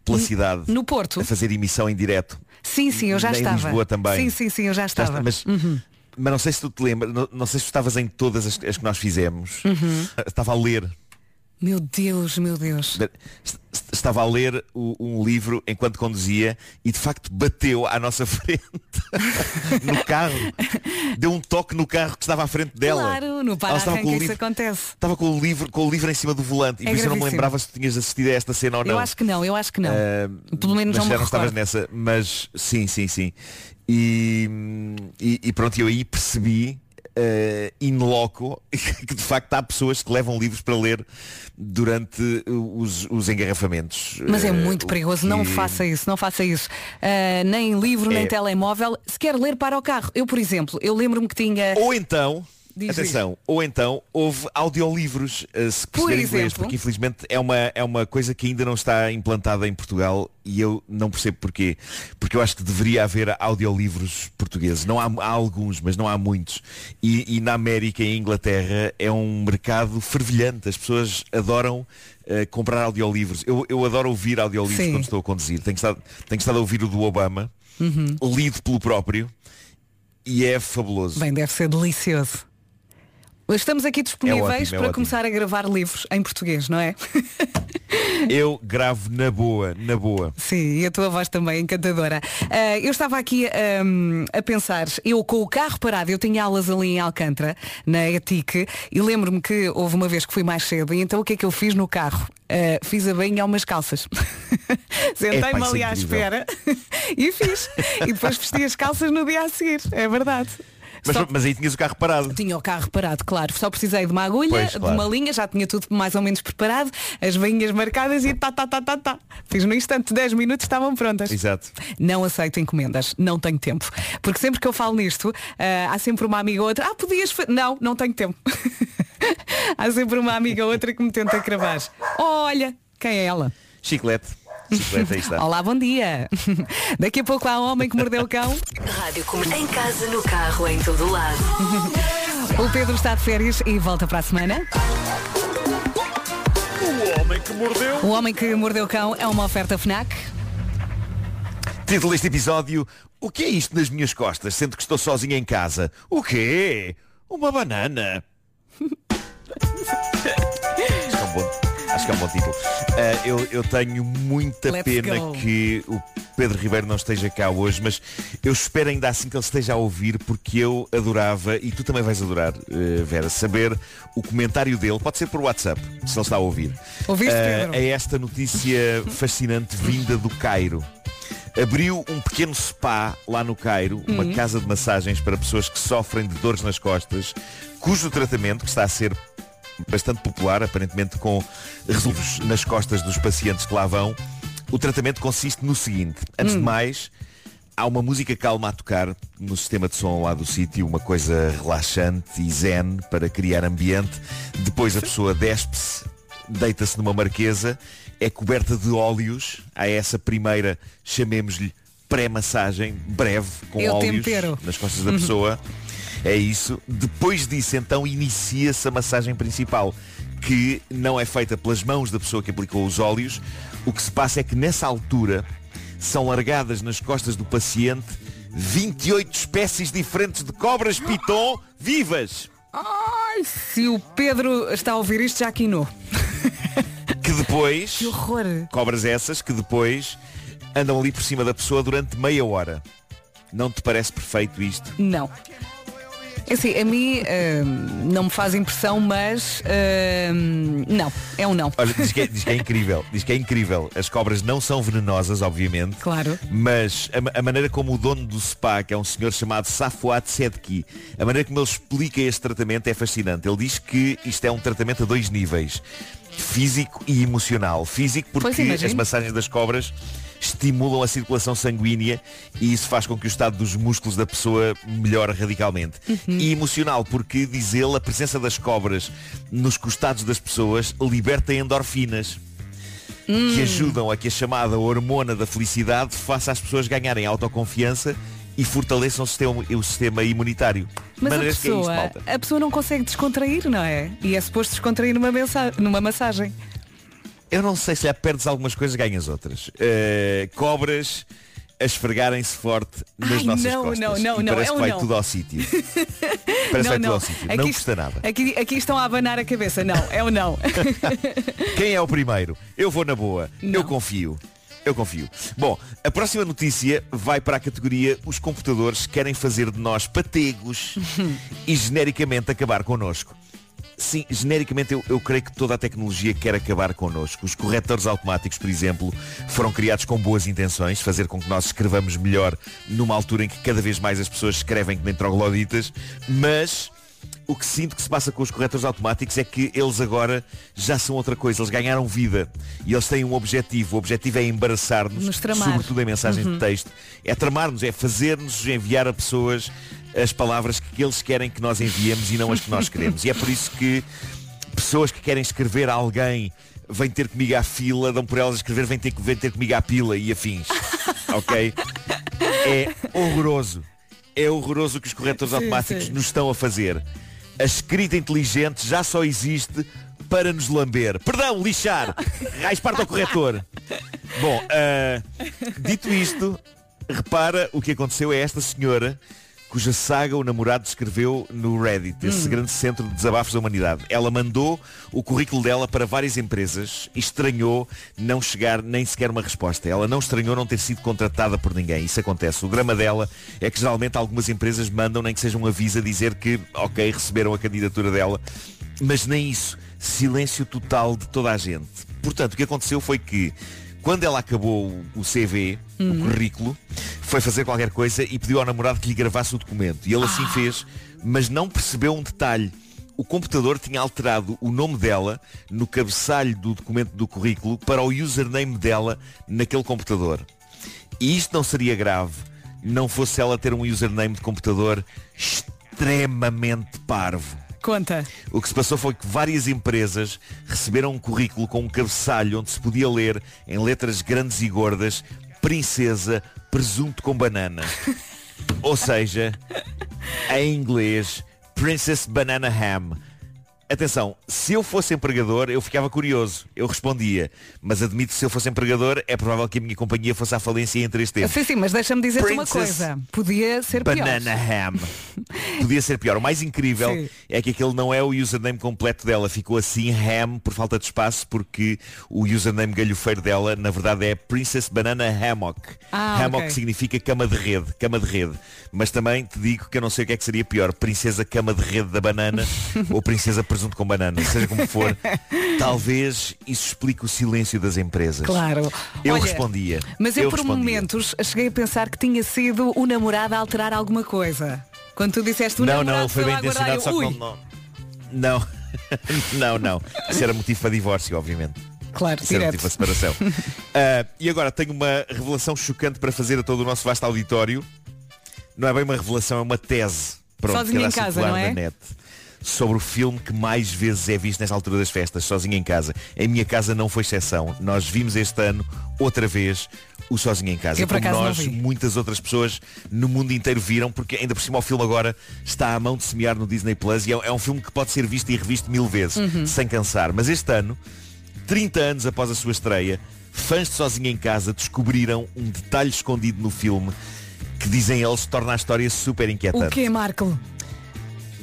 pela cidade. No Porto? A fazer emissão em direto. Sim, sim, eu já em estava. Lisboa também. Sim, sim, sim, eu já estava. Mas, Uhum. mas não sei se tu te lembras, não, não sei se tu estavas em todas as, as que nós fizemos. Uhum. Estava a ler. Meu Deus, meu Deus. est- Estava a ler o- um livro enquanto conduzia e de facto bateu à nossa frente no carro. Deu um toque no carro que estava à frente dela. Claro, no para-arranca o isso acontece. estava com o livro, com o livro em cima do volante e É por isso eu não me lembrava se tu tinhas assistido a esta cena ou não. Eu acho que não, eu acho que não. Ah, Pelo menos não me já não estavas nessa, mas sim, sim, sim. E, e, e pronto, eu aí percebi uh, in loco que de facto há pessoas que levam livros para ler durante os, os engarrafamentos. Mas é Uh, muito perigoso, não que- faça isso, não faça isso. Uh, nem livro, nem É. telemóvel, se quer ler para o carro. Eu, por exemplo, eu lembro-me que tinha. Ou então, Diz, atenção, ou então houve audiolivros, eh, se Por perceber inglês, exemplo? porque infelizmente é uma, é uma coisa que ainda não está implantada em Portugal e eu não percebo porquê. Porque eu acho que deveria haver audiolivros portugueses. Não há, há alguns, mas não há muitos. E, e na América e em Inglaterra é um mercado fervilhante. As pessoas adoram eh, comprar audiolivros. Eu, eu adoro ouvir audiolivros Sim. quando estou a conduzir. Tenho estado, tenho estado a ouvir o do Obama, Uhum. lido pelo próprio, e é fabuloso. Bem, deve ser delicioso. Estamos aqui disponíveis É ótimo, é para ótimo. começar a gravar livros em português, não é? Eu gravo na boa, na boa. Sim, e a tua voz também encantadora. Ah, eu estava aqui ahm, a pensar, eu com o carro parado, eu tinha aulas ali em Alcântara, na ETIC, e lembro-me que houve uma vez que fui mais cedo, e então o que é que eu fiz no carro? Ah, fiz a bainha a umas calças. Sentei-me é ali à incrível. espera e fiz. E depois vesti as calças no dia a seguir, é verdade. Mas, Só- mas aí tinhas o carro parado. Tinha o carro parado, claro. Só precisei de uma agulha, Pois, de claro. uma linha, já tinha tudo mais ou menos preparado, as veinhas marcadas e tá, tá, tá, tá, tá. Fiz no instante, 10 minutos estavam prontas. Exato. Não aceito encomendas, não tenho tempo. Porque sempre que eu falo nisto, ah, há sempre uma amiga ou outra, ah, podias fa-" Não, não tenho tempo. há sempre uma amiga ou outra que me tenta cravar. Olha, quem é ela? Chiclete. Está. Olá, bom dia. Daqui a pouco há um homem que mordeu o cão. Rádio Comercial. Em casa, no carro, em todo lado. O Pedro está de férias e volta para a semana. O homem que mordeu. O Homem que Mordeu o Cão é uma oferta FNAC. Título deste episódio: O que é isto nas minhas costas, sendo que estou sozinho em casa? O quê? Uma banana. Acho que é um bom título. Ah, eu, eu tenho muita Let's pena go. que o Pedro Ribeiro não esteja cá hoje, mas eu espero ainda assim que ele esteja a ouvir, porque eu adorava, e tu também vais adorar, eh, Vera, saber o comentário dele, pode ser por WhatsApp, se ele está a ouvir. Ouviste, Ah, Pedro? a esta notícia fascinante vinda do Cairo. Abriu um pequeno spa lá no Cairo, uma Uhum. casa de massagens para pessoas que sofrem de dores nas costas, cujo tratamento, que está a ser bastante popular, aparentemente com resultados nas costas dos pacientes que lá vão, o tratamento consiste no seguinte. Antes de Hum. mais, há uma música calma a tocar no sistema de som lá do sítio, uma coisa relaxante e zen para criar ambiente. Depois a pessoa despe-se, deita-se numa marquesa, é coberta de óleos. Há essa primeira, chamemos-lhe pré-massagem, breve, com Eu óleos tempero. nas costas da pessoa. É isso. Depois disso, então, inicia-se a massagem principal, que não é feita pelas mãos da pessoa que aplicou os óleos. O que se passa é que nessa altura são largadas nas costas do paciente 28 espécies diferentes de cobras piton vivas. Ai, se o Pedro está a ouvir isto, já quinou. Que depois. Que horror. Cobras essas que depois andam ali por cima da pessoa durante meia hora. Não te parece perfeito isto? Não. É assim, a mim hum, não me faz impressão, mas hum, não, é um não. Olha, diz que, é, diz que é incrível. Diz que é incrível. As cobras não são venenosas, obviamente. Claro. Mas a, a maneira como o dono do spa, que é um senhor chamado Safwat Sedki, a maneira como ele explica este tratamento é fascinante. Ele diz que isto é um tratamento a dois níveis. Físico e emocional. Físico porque as massagens das cobras estimulam a circulação sanguínea e isso faz com que o estado dos músculos da pessoa melhore radicalmente. Uhum. E emocional porque, diz ele, a presença das cobras nos costados das pessoas liberta endorfinas Hum. que ajudam a que a chamada hormona da felicidade faça as pessoas ganharem autoconfiança e fortaleçam o sistema, o sistema imunitário. Mas a Maneiras que é isto, pessoa, a pessoa não consegue descontrair, não é? E é suposto descontrair numa, numa massagem. Eu não sei se já perdes algumas coisas, ganhas outras. Eh, cobras a esfregarem-se forte nas Ai, nossas não, costas. não, não, não, parece é que vai não. tudo ao sítio. Parece que vai tudo ao sítio. não Aqui- custa nada. Aqui, aqui estão a abanar a cabeça. Não, é o não. Quem é o primeiro? Eu vou na boa. Eu confio. Eu confio. Bom, a próxima notícia vai para a categoria Os computadores querem fazer de nós pategos e genericamente acabar connosco. Sim, genericamente eu, eu creio que toda a tecnologia quer acabar connosco. Os corretores automáticos, por exemplo, foram criados com boas intenções, fazer com que nós escrevamos melhor numa altura em que cada vez mais as pessoas escrevem que nem trogloditas, mas o que sinto que se passa com os corretores automáticos é que eles agora já são outra coisa, eles ganharam vida e eles têm um objetivo. O objetivo é embaraçar-nos, sobretudo em mensagens Uhum. de texto. É tramar-nos, é fazer-nos enviar a pessoas as palavras que eles querem que nós enviemos e não as que nós queremos. E é por isso que pessoas que querem escrever a alguém vêm ter comigo à fila, dão por elas a escrever, vêm ter, vêm ter comigo à pila e afins. ok? É horroroso. É horroroso o que os corretores Sim, automáticos sim. nos estão a fazer. A escrita inteligente já só existe para nos lamber. Perdão, lixar. Raiz parte ao corretor. Bom, ah, dito isto, repara o que aconteceu a esta senhora cuja saga o namorado escreveu no Reddit, esse Hum. grande centro de desabafos da humanidade. Ela mandou o currículo dela para várias empresas e estranhou não chegar nem sequer uma resposta. Ela não estranhou não ter sido contratada por ninguém. Isso acontece. O drama dela é que geralmente algumas empresas mandam nem que seja um aviso a dizer que, ok, receberam a candidatura dela, mas nem isso. Silêncio total de toda a gente. Portanto, o que aconteceu foi que quando ela acabou o- o CV, o currículo, foi fazer qualquer coisa e pediu ao namorado que lhe gravasse o documento. E ele assim fez, mas não percebeu um detalhe. O computador tinha alterado o nome dela no cabeçalho do documento do currículo para o username dela naquele computador. E isto não seria grave não fosse ela ter um username de computador extremamente parvo. Conta. O que se passou foi que várias empresas receberam um currículo com um cabeçalho onde se podia ler em letras grandes e gordas Princesa Presunto com Banana. Ou seja, em inglês, Princess Banana Ham. Atenção, se eu fosse empregador, eu ficava curioso. Eu respondia. Mas admito que se eu fosse empregador, é provável que a minha companhia fosse à falência em três tempos. Sim, sim, mas deixa-me dizer-te uma coisa. Podia ser pior. Banana Ham. Podia ser pior. O mais incrível Sim. é que aquele não é o username completo dela. Ficou assim Ham por falta de espaço porque o username galhofeiro dela na verdade é Princess Banana Hammock. Ah, Hammock ok. significa cama de rede. Cama de rede. Mas também te digo que eu não sei o que é que seria pior. Princesa cama de rede da banana ou Princesa presunto com banana. Seja como for, talvez isso explique o silêncio das empresas. Claro. Eu Olha, respondia. Mas eu, por respondia. momentos cheguei a pensar que tinha sido o namorado a alterar alguma coisa. Quando tu disseste o não, namorado não, ele foi bem intencionado, só eu, que não, não. Não, não, não. Isso era motivo para divórcio, obviamente. Claro, Isso era direto. motivo para separação. Ah, e agora tenho uma revelação chocante para fazer a todo o nosso vasto auditório. Não é bem uma revelação, é uma tese. Pronto, Sozinho anda em casa, não é? na net. Sobre o filme que mais vezes é visto nesta altura das festas, sozinho em casa. Em minha casa não foi exceção. Nós vimos este ano, outra vez, o Sozinho em Casa. Eu, Como nós, muitas outras pessoas no mundo inteiro viram, porque ainda por cima o filme agora está à mão de semear no Disney Plus e é, é um filme que pode ser visto e revisto mil vezes, Uhum. sem cansar. Mas este ano, 30 anos após a sua estreia, fãs de Sozinho em Casa descobriram um detalhe escondido no filme que dizem eles torna a história super inquietante. O que, Marco?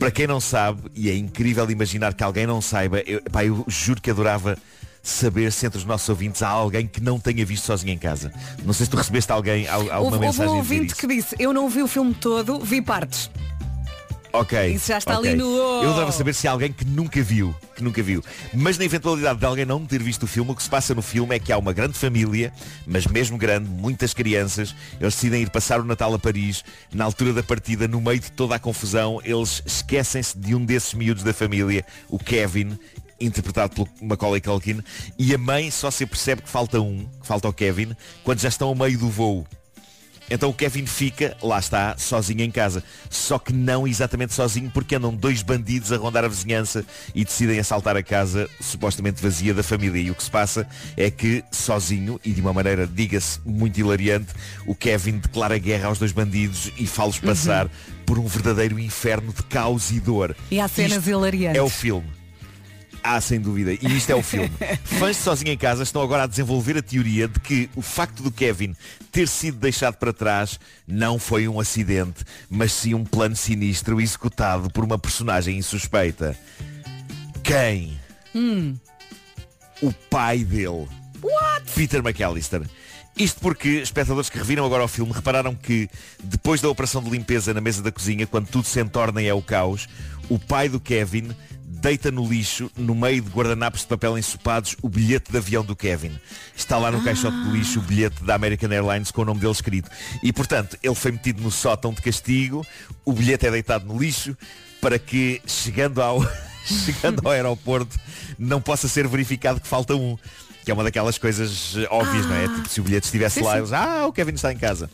Para quem não sabe, e é incrível imaginar que alguém não saiba, eu, pá, eu juro que adorava saber se entre os nossos ouvintes há alguém que não tenha visto sozinho em casa. Não sei se tu recebeste alguém, al- alguma Houve, houve um mensagem a dizer ouvinte que disse, eu não vi o filme todo, vi partes. Ok. Isso já está ok. ali no- Eu adorava saber se há alguém que nunca viu, que nunca viu. Mas na eventualidade de alguém não ter visto o filme, o que se passa no filme é que há uma grande família, mas mesmo grande, muitas crianças, eles decidem ir passar o Natal a Paris. Na altura da partida, no meio de toda a confusão, eles esquecem-se de um desses miúdos da família, o Kevin, interpretado pelo Macaulay Culkin, e a mãe só se percebe que falta um, que falta o Kevin, quando já estão ao meio do voo. Então o Kevin fica, lá está, sozinho em casa. Só que não exatamente sozinho, porque andam dois bandidos a rondar a vizinhança e decidem assaltar a casa supostamente vazia da família. E o que se passa é que, sozinho, e de uma maneira, diga-se, muito hilariante, o Kevin declara guerra aos dois bandidos e fala-os passar por um verdadeiro inferno de caos e dor. E há cenas Isto hilariantes. É o filme. Ah, sem dúvida. E isto é o filme. Fãs de Sozinho em Casa estão agora a desenvolver a teoria de que o facto do Kevin ter sido deixado para trás não foi um acidente, mas sim um plano sinistro executado por uma personagem insuspeita. Quem? Hum. O pai dele. Peter McAllister. Isto porque espectadores que reviram agora o filme repararam que depois da operação de limpeza na mesa da cozinha, quando tudo se entorna e é o caos, o pai do Kevin deita no lixo, no meio de guardanapos de papel ensopados, o bilhete de avião do Kevin. Está lá no caixote de lixo o bilhete da American Airlines com o nome dele escrito. E portanto, ele foi metido no sótão de castigo, o bilhete é deitado no lixo, para que chegando ao, chegando ao aeroporto não possa ser verificado que falta um. Que é uma daquelas coisas eh, óbvias, não é? Tipo, se o bilhete estivesse Sim, lá, sim. eles, ah, o Kevin está em casa.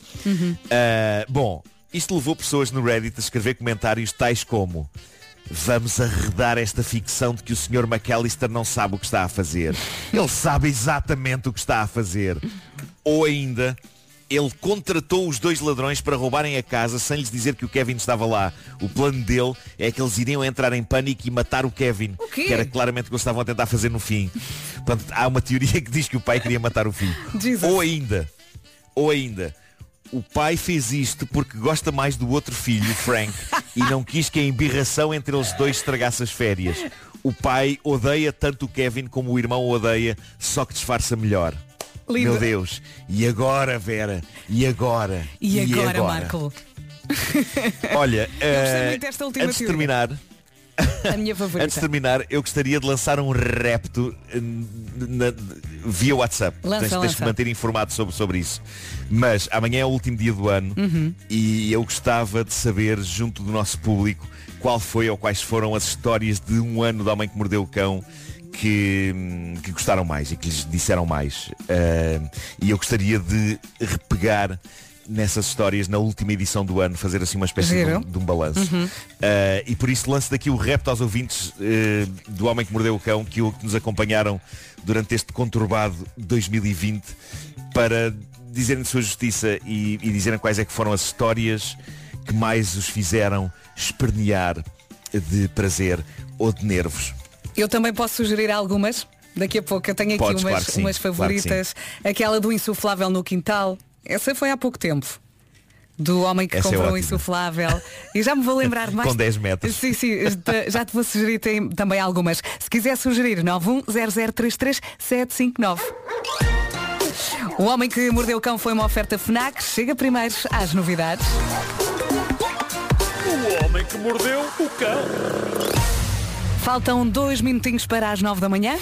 Ah, bom, isto levou pessoas no Reddit a escrever comentários tais como Vamos arredar esta ficção de que o Sr. McAllister não sabe o que está a fazer. Ele sabe exatamente o que está a fazer. Ou ainda, ele contratou os dois ladrões para roubarem a casa sem lhes dizer que o Kevin estava lá. O plano dele é que eles iriam entrar em pânico e matar o Kevin. quê? Que era claramente o que eles estavam a tentar fazer no fim. Portanto, há uma teoria que diz que o pai queria matar o filho. Jesus. Ou ainda, ou ainda, o pai fez isto porque gosta mais do outro filho, Frank, e não quis que a embirração entre eles dois estragasse as férias. O pai odeia tanto o Kevin como o irmão o odeia, só que disfarça melhor. Lindo. Meu Deus. E agora, Vera? E agora? E agora, Marco? Olha, gostei eh, muito desta última antes de terminar, A minha favorita. Antes de terminar, eu gostaria de lançar um repto eh, na- via WhatsApp. Lança, tens, tens lança. de manter informado sobre, sobre isso. Mas amanhã é o último dia do ano Uhum. e eu gostava de saber, junto do nosso público, qual foi ou quais foram as histórias de um ano do Homem que Mordeu o Cão que, hum, que gostaram mais e que lhes disseram mais. Ah, e eu gostaria de repegar nessas histórias na última edição do ano, fazer assim uma espécie de Giro. um, de um balanço. Uhum. Uh, e por isso lanço daqui o repto aos ouvintes uh, do Homem que Mordeu o Cão que, que nos acompanharam durante este conturbado 2020 para dizerem de sua justiça e, e dizerem quais é que foram as histórias que mais os fizeram espernear de prazer ou de nervos. Eu também posso sugerir algumas. Daqui a pouco eu tenho aqui Podes, umas, claro umas claro favoritas. Aquela do insuflável no quintal. Essa foi há pouco tempo. Do homem que Essa é comprou um ótima. insuflável. E já me vou lembrar mais. Com 10 metros. Sim, sim, já te vou sugerir tem- também algumas. Se quiser sugerir, 910033759. O Homem que Mordeu o Cão foi uma oferta FNAC. Chega primeiro às novidades. O homem que mordeu o cão. Faltam dois minutinhos para as nove da manhã.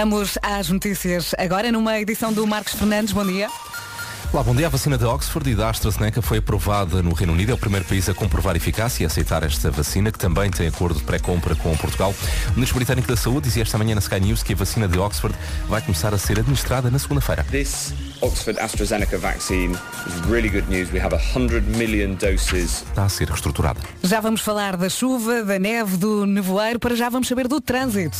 Vamos às notícias agora numa edição do Marcos Fernandes. Bom dia. Olá, bom dia. A vacina da Oxford e da AstraZeneca foi aprovada no Reino Unido. É o primeiro país a comprovar eficácia e aceitar esta vacina, que também tem acordo de pré-compra com Portugal. O Ministro Britânico da Saúde dizia esta manhã na Sky News que a vacina de Oxford vai começar a ser administrada na segunda-feira. This Oxford AstraZeneca vaccine is really good news. We have 100 million doses. Está a ser reestruturada. Já vamos falar da chuva, da neve, do nevoeiro, para já vamos saber do trânsito.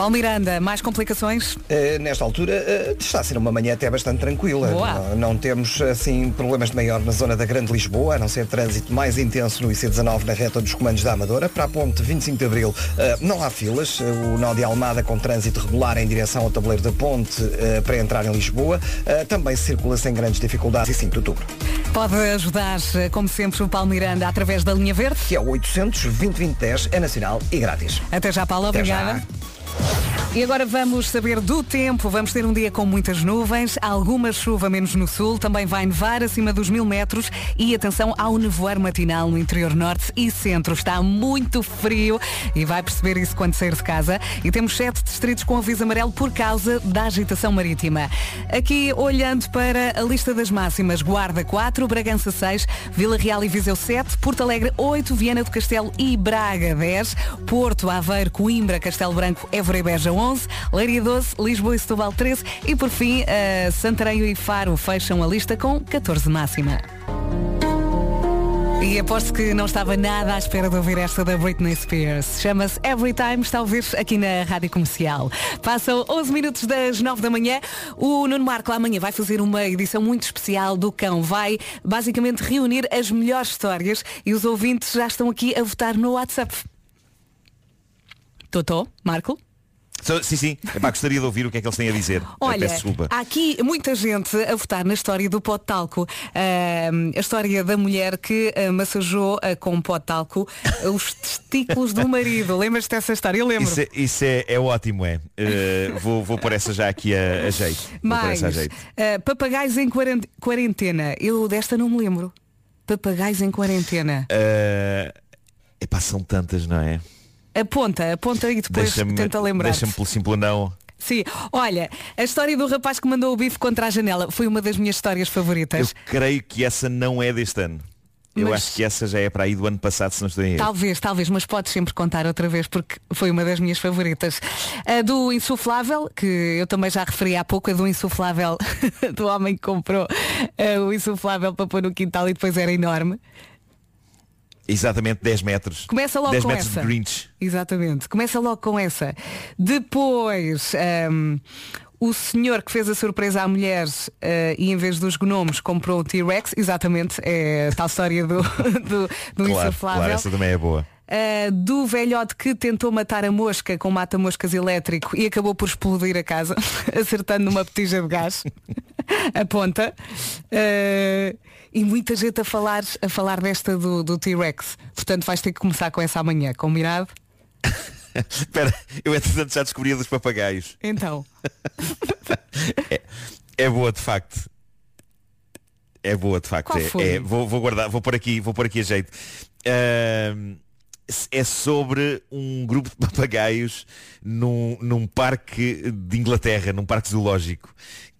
Paulo Miranda, mais complicações? Eh, nesta altura eh, está a ser uma manhã até bastante tranquila. Não, não temos assim problemas de maior na zona da Grande Lisboa, a não ser trânsito mais intenso no IC19 na reta dos comandos da Amadora. Para a ponte 25 de Abril eh, não há filas. O nó de Almada com trânsito regular em direção ao tabuleiro da ponte para entrar em Lisboa. Também circula sem grandes dificuldades e 5 de outubro. Pode ajudar, como sempre, o Paulo Miranda através da linha verde. Que é o 800 2010 é nacional e grátis. Até já, Paulo. Até Obrigada. já. E agora vamos saber do tempo. Vamos ter um dia com muitas nuvens, alguma chuva menos no sul, também vai nevar acima dos mil metros e atenção ao nevoeiro matinal no interior norte e centro. Está muito frio e vai perceber isso quando sair de casa. E temos sete distritos com aviso amarelo por causa da agitação marítima. Aqui, olhando para a lista das máximas, Guarda 4, Bragança 6, Vila Real e Viseu 7, Porto Alegre 8, Viana do Castelo e Braga 10, Porto, Aveiro, Coimbra, Castelo Branco, Évora e Beja 11, Leiria 12, Lisboa e Setúbal 13 e por fim eh, Santarém e Faro fecham a lista com 14 máxima. E aposto que não estava nada à espera de ouvir esta da Britney Spears. Chama-se Every Time, está a ouvir aqui na Rádio Comercial. Passam 11 minutos das 9 da manhã. O Nuno Marco amanhã vai fazer uma edição muito especial do Cão. Vai basicamente reunir as melhores histórias e os ouvintes já estão aqui a votar no WhatsApp. Totó, Marco? So- sim, sim. Epá, gostaria de ouvir o que é que eles têm a dizer. Olha, Peço desculpa. há aqui muita gente a votar na história do pó de talco. Ahm, a história da mulher que ah, massajou ah, com pó de talco os testículos do marido. Lembras-te dessa história? Eu lembro. Isso, é, isso é, é ótimo, é. Eh, vou, vou pôr essa já aqui a, a jeito. Mais, a jeito. papagaios em quarent- quarentena. Eu desta não me lembro. Papagaios em quarentena. Eh, epá, são tantas, não é? Aponta, aponta e depois Deixa-me tenta lembrar. deixa pelo simples não. Sim, olha, a história do rapaz que mandou o bife contra a janela foi uma das minhas histórias Eu favoritas. creio que essa não é deste ano. Eu Mas- acho que essa já é para aí do ano passado, se não estou em erro. Talvez, talvez, mas podes sempre contar outra vez porque foi uma das minhas favoritas. A do insuflável, que eu também já referi há pouco, a do insuflável do homem que comprou eh, o insuflável para pôr no quintal e depois era enorme. Exatamente 10 metros. Começa logo 10 com metros essa. de Grinch. Exatamente. Começa logo com essa. Depois, ahm, o senhor que fez a surpresa à mulher eh, e em vez dos gnomos comprou o T-Rex, exatamente, é a tal história do, do, do Claro, insuflável. claro, essa também é boa. Uh, do velhote que tentou matar a mosca com mata-moscas elétrico e acabou por explodir a casa, acertando numa petija de gás. a ponta. Uh, e muita gente a falar, a falar desta do, do T-Rex. Portanto, vais ter que começar com essa amanhã, combinado? Espera, eu entretanto já descobri a dos papagaios. Então. É boa de facto. É boa de facto. É- é- vou, vou guardar, vou pôr aqui, vou pôr aqui a jeito. Ahm, é sobre um grupo de papagaios num, num parque de Inglaterra, num parque zoológico.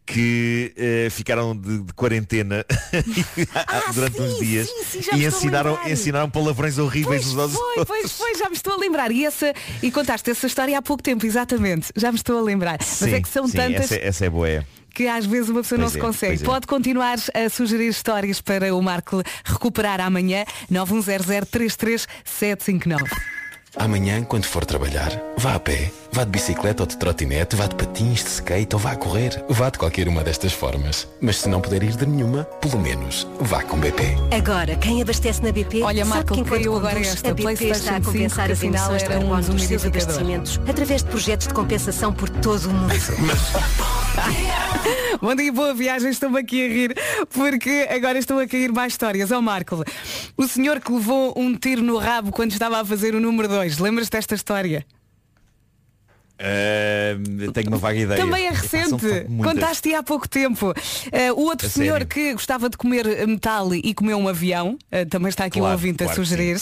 Que eh, ficaram de, de quarentena durante uns dias Ah, sim, sim, e ensinaram, ensinaram palavrões horríveis uns aos Foi, outros. pois foi, já me estou a lembrar. E, essa, e contaste essa história há pouco tempo, exatamente. Já me estou a lembrar. Mas Sim, é que são sim, tantas Essa, é- essa é boa. É. que às vezes uma pessoa não Pois se é, consegue. pois é. Pode continuar a sugerir histórias para o Marco recuperar amanhã 910033759. Amanhã, quando for trabalhar, vá a pé, vá de bicicleta ou de trotinete, vá de patins, de skate ou vá a correr. Vá de qualquer uma destas formas. Mas se não puder ir de nenhuma, pelo menos vá com BP. Agora, quem abastece na BP Olha, sabe Marco, que enquanto caiu agora conduz, esta a BP está a 5, compensar que as afinal emissões de era um carbono dos seus abastecimentos através de projetos de compensação por todo o mundo. Bom dia, boa viagem, estou-me aqui a rir porque agora estão a cair mais histórias. Ó Marco, o senhor que levou um tiro no rabo quando estava a fazer o número 2, lembras-te desta história? Ahm, tenho uma vaga ideia. Também é recente. Contaste há pouco tempo. Eh, o outro A senhor sério? que gostava de comer eh, metal e comeu um avião, eh, também está aqui um Claro, ouvinte claro a sugerir.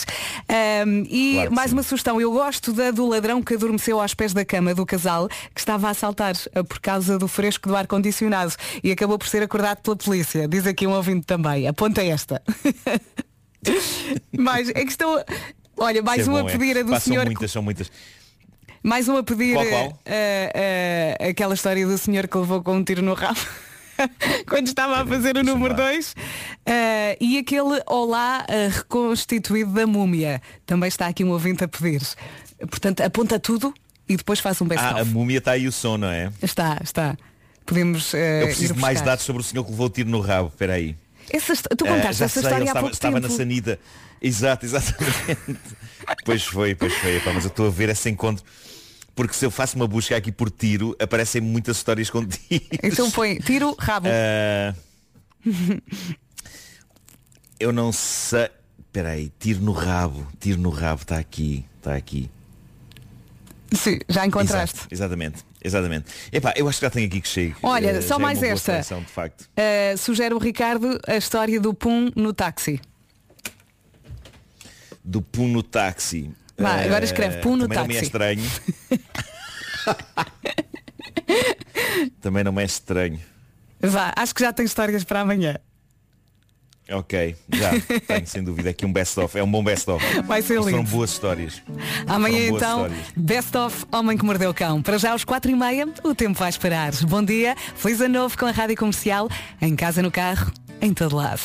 E Claro mais sim. uma sugestão, eu gosto da do ladrão que adormeceu aos pés da cama do casal que estava a assaltar eh, por causa do fresco do ar-condicionado e acabou por ser acordado pela polícia. Diz aqui um ouvinte também. Aponta esta. mais, é que estão. Olha, mais é um bom, a é. pedir a do Pá, senhor. São muitas, são muitas. Mais um a pedir Qual, qual? eh, eh, aquela história do senhor que levou com um tiro no rabo quando estava a fazer o número 2 e aquele olá reconstituído da múmia também está aqui um ouvinte a pedir portanto aponta tudo e depois faz um best Ah, a múmia está aí o som, não é? está, está podemos Eu preciso de mais dados sobre o senhor que levou o tiro no rabo. Espera aí. Essa tu Ah, contaste já essa sei, história há estava, pouco estava tempo na sanita. Exato, exatamente. pois foi, pois foi. Epá, mas eu estou a ver esse encontro. Porque se eu faço uma busca aqui por tiro, aparecem muitas histórias com tiros. então põe tiro, rabo Ah, eu não sei. Espera aí, tiro no rabo. Tiro no rabo, está aqui. Está aqui. Sim, já encontraste Exato, exatamente, exatamente. Epá, eu acho que já tenho aqui que chego. Olha, Eh, só é mais boa esta. seleção. Uh, sugere o Ricardo a história do Pum no táxi. Do pum no táxi. Vá, agora Eh, escreve pum no também não me é estranho. também não me é estranho. Vá, acho que já tem histórias para amanhã. Ok, já tenho sem dúvida aqui um best-of. É um bom best-of. Vai ser Foram lindo. boas histórias. Amanhã boas então, histórias. Best of Homem que Mordeu o Cão. Para já às quatro e meia, o tempo vai esperar. Bom dia, feliz ano novo com a Rádio Comercial, em casa, no carro, em todo lado.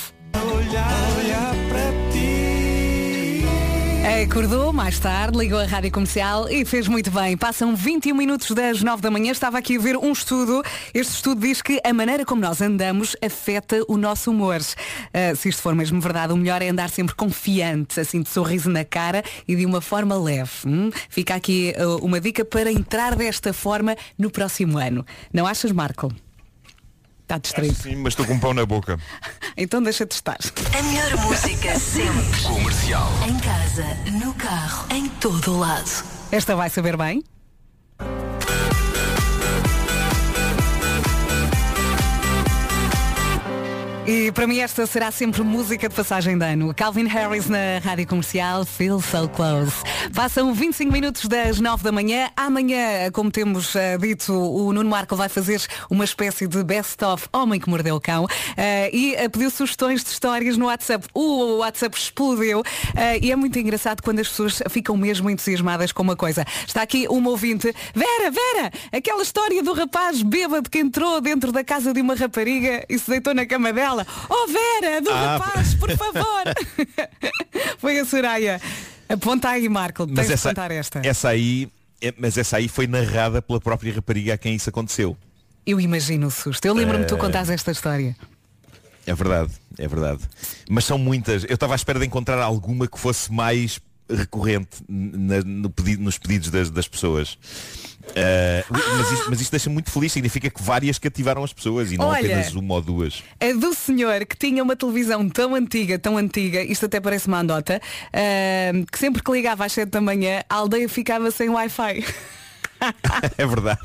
Acordou mais tarde, ligou a rádio comercial e fez muito bem. Passam 21 minutos das 9 da manhã. Estava aqui a ver um estudo. Este estudo diz que a maneira como nós andamos afeta o nosso humor. Ah, se isto for mesmo verdade, o melhor é andar sempre confiante, assim de sorriso na cara e de uma forma leve. hum? Fica aqui ah, uma dica para entrar desta forma no próximo ano. Não achas, Marco? Está distraído. Sim, mas estou com um pão na boca. Então deixa-te estar. A melhor música sempre. Comercial. Em casa, no carro, em todo o lado. Esta vai saber bem? E para mim esta será sempre música de passagem de ano. Calvin Harris na Rádio Comercial, Feel So Close. Passam 25 minutos das 9 da manhã. Amanhã, como temos eh, dito, o Nuno Marco vai fazer uma espécie de best-of Homem que Mordeu o Cão eh, e eh, pediu sugestões de histórias no WhatsApp. O WhatsApp explodeu eh, e é muito engraçado quando as pessoas ficam mesmo entusiasmadas com uma coisa. Está aqui uma ouvinte. Vera, Vera, aquela história do rapaz bêbado que entrou dentro da casa de uma rapariga e se deitou na cama dela. Oh Vera, do Ah, rapaz, por favor. Foi a Soraya. Aponta aí, Marco. Tens Mas de essa, contar esta. essa aí, é- mas essa aí foi narrada pela própria rapariga a quem isso aconteceu. Eu imagino o susto. Eu lembro-me de tu Eh, contares esta história. É verdade, é verdade. Mas são muitas. Eu estava à espera de encontrar alguma que fosse mais recorrente na- no nos pedidos das, das pessoas. Uh, mas, isto, mas isto deixa muito feliz, significa que várias cativaram as pessoas e não Olha. apenas uma ou duas. A do senhor que tinha uma televisão tão antiga, tão antiga, isto até parece uma andota, ah, que sempre que ligava às 7 da manhã, a aldeia ficava sem Wi-Fi. é verdade.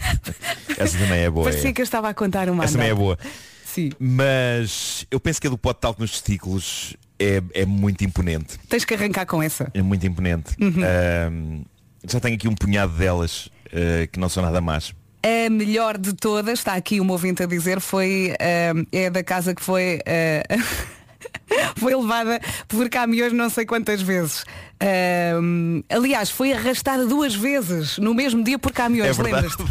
Essa também é boa. Parecia é. que eu estava a contar uma Essa também é andota. boa. Sim. Mas eu penso que a do pote talco nos testículos é, é muito imponente. Tens que arrancar com essa. É muito imponente. Uhum. Um, já tenho aqui um punhado delas uh, que não são nada más. A melhor de todas, está aqui uma ouvinte a dizer, foi ah, é da casa que foi ah, foi levada por caminhões não sei quantas vezes. Ah, aliás, foi arrastada duas vezes no mesmo dia por caminhões, É lembras-te?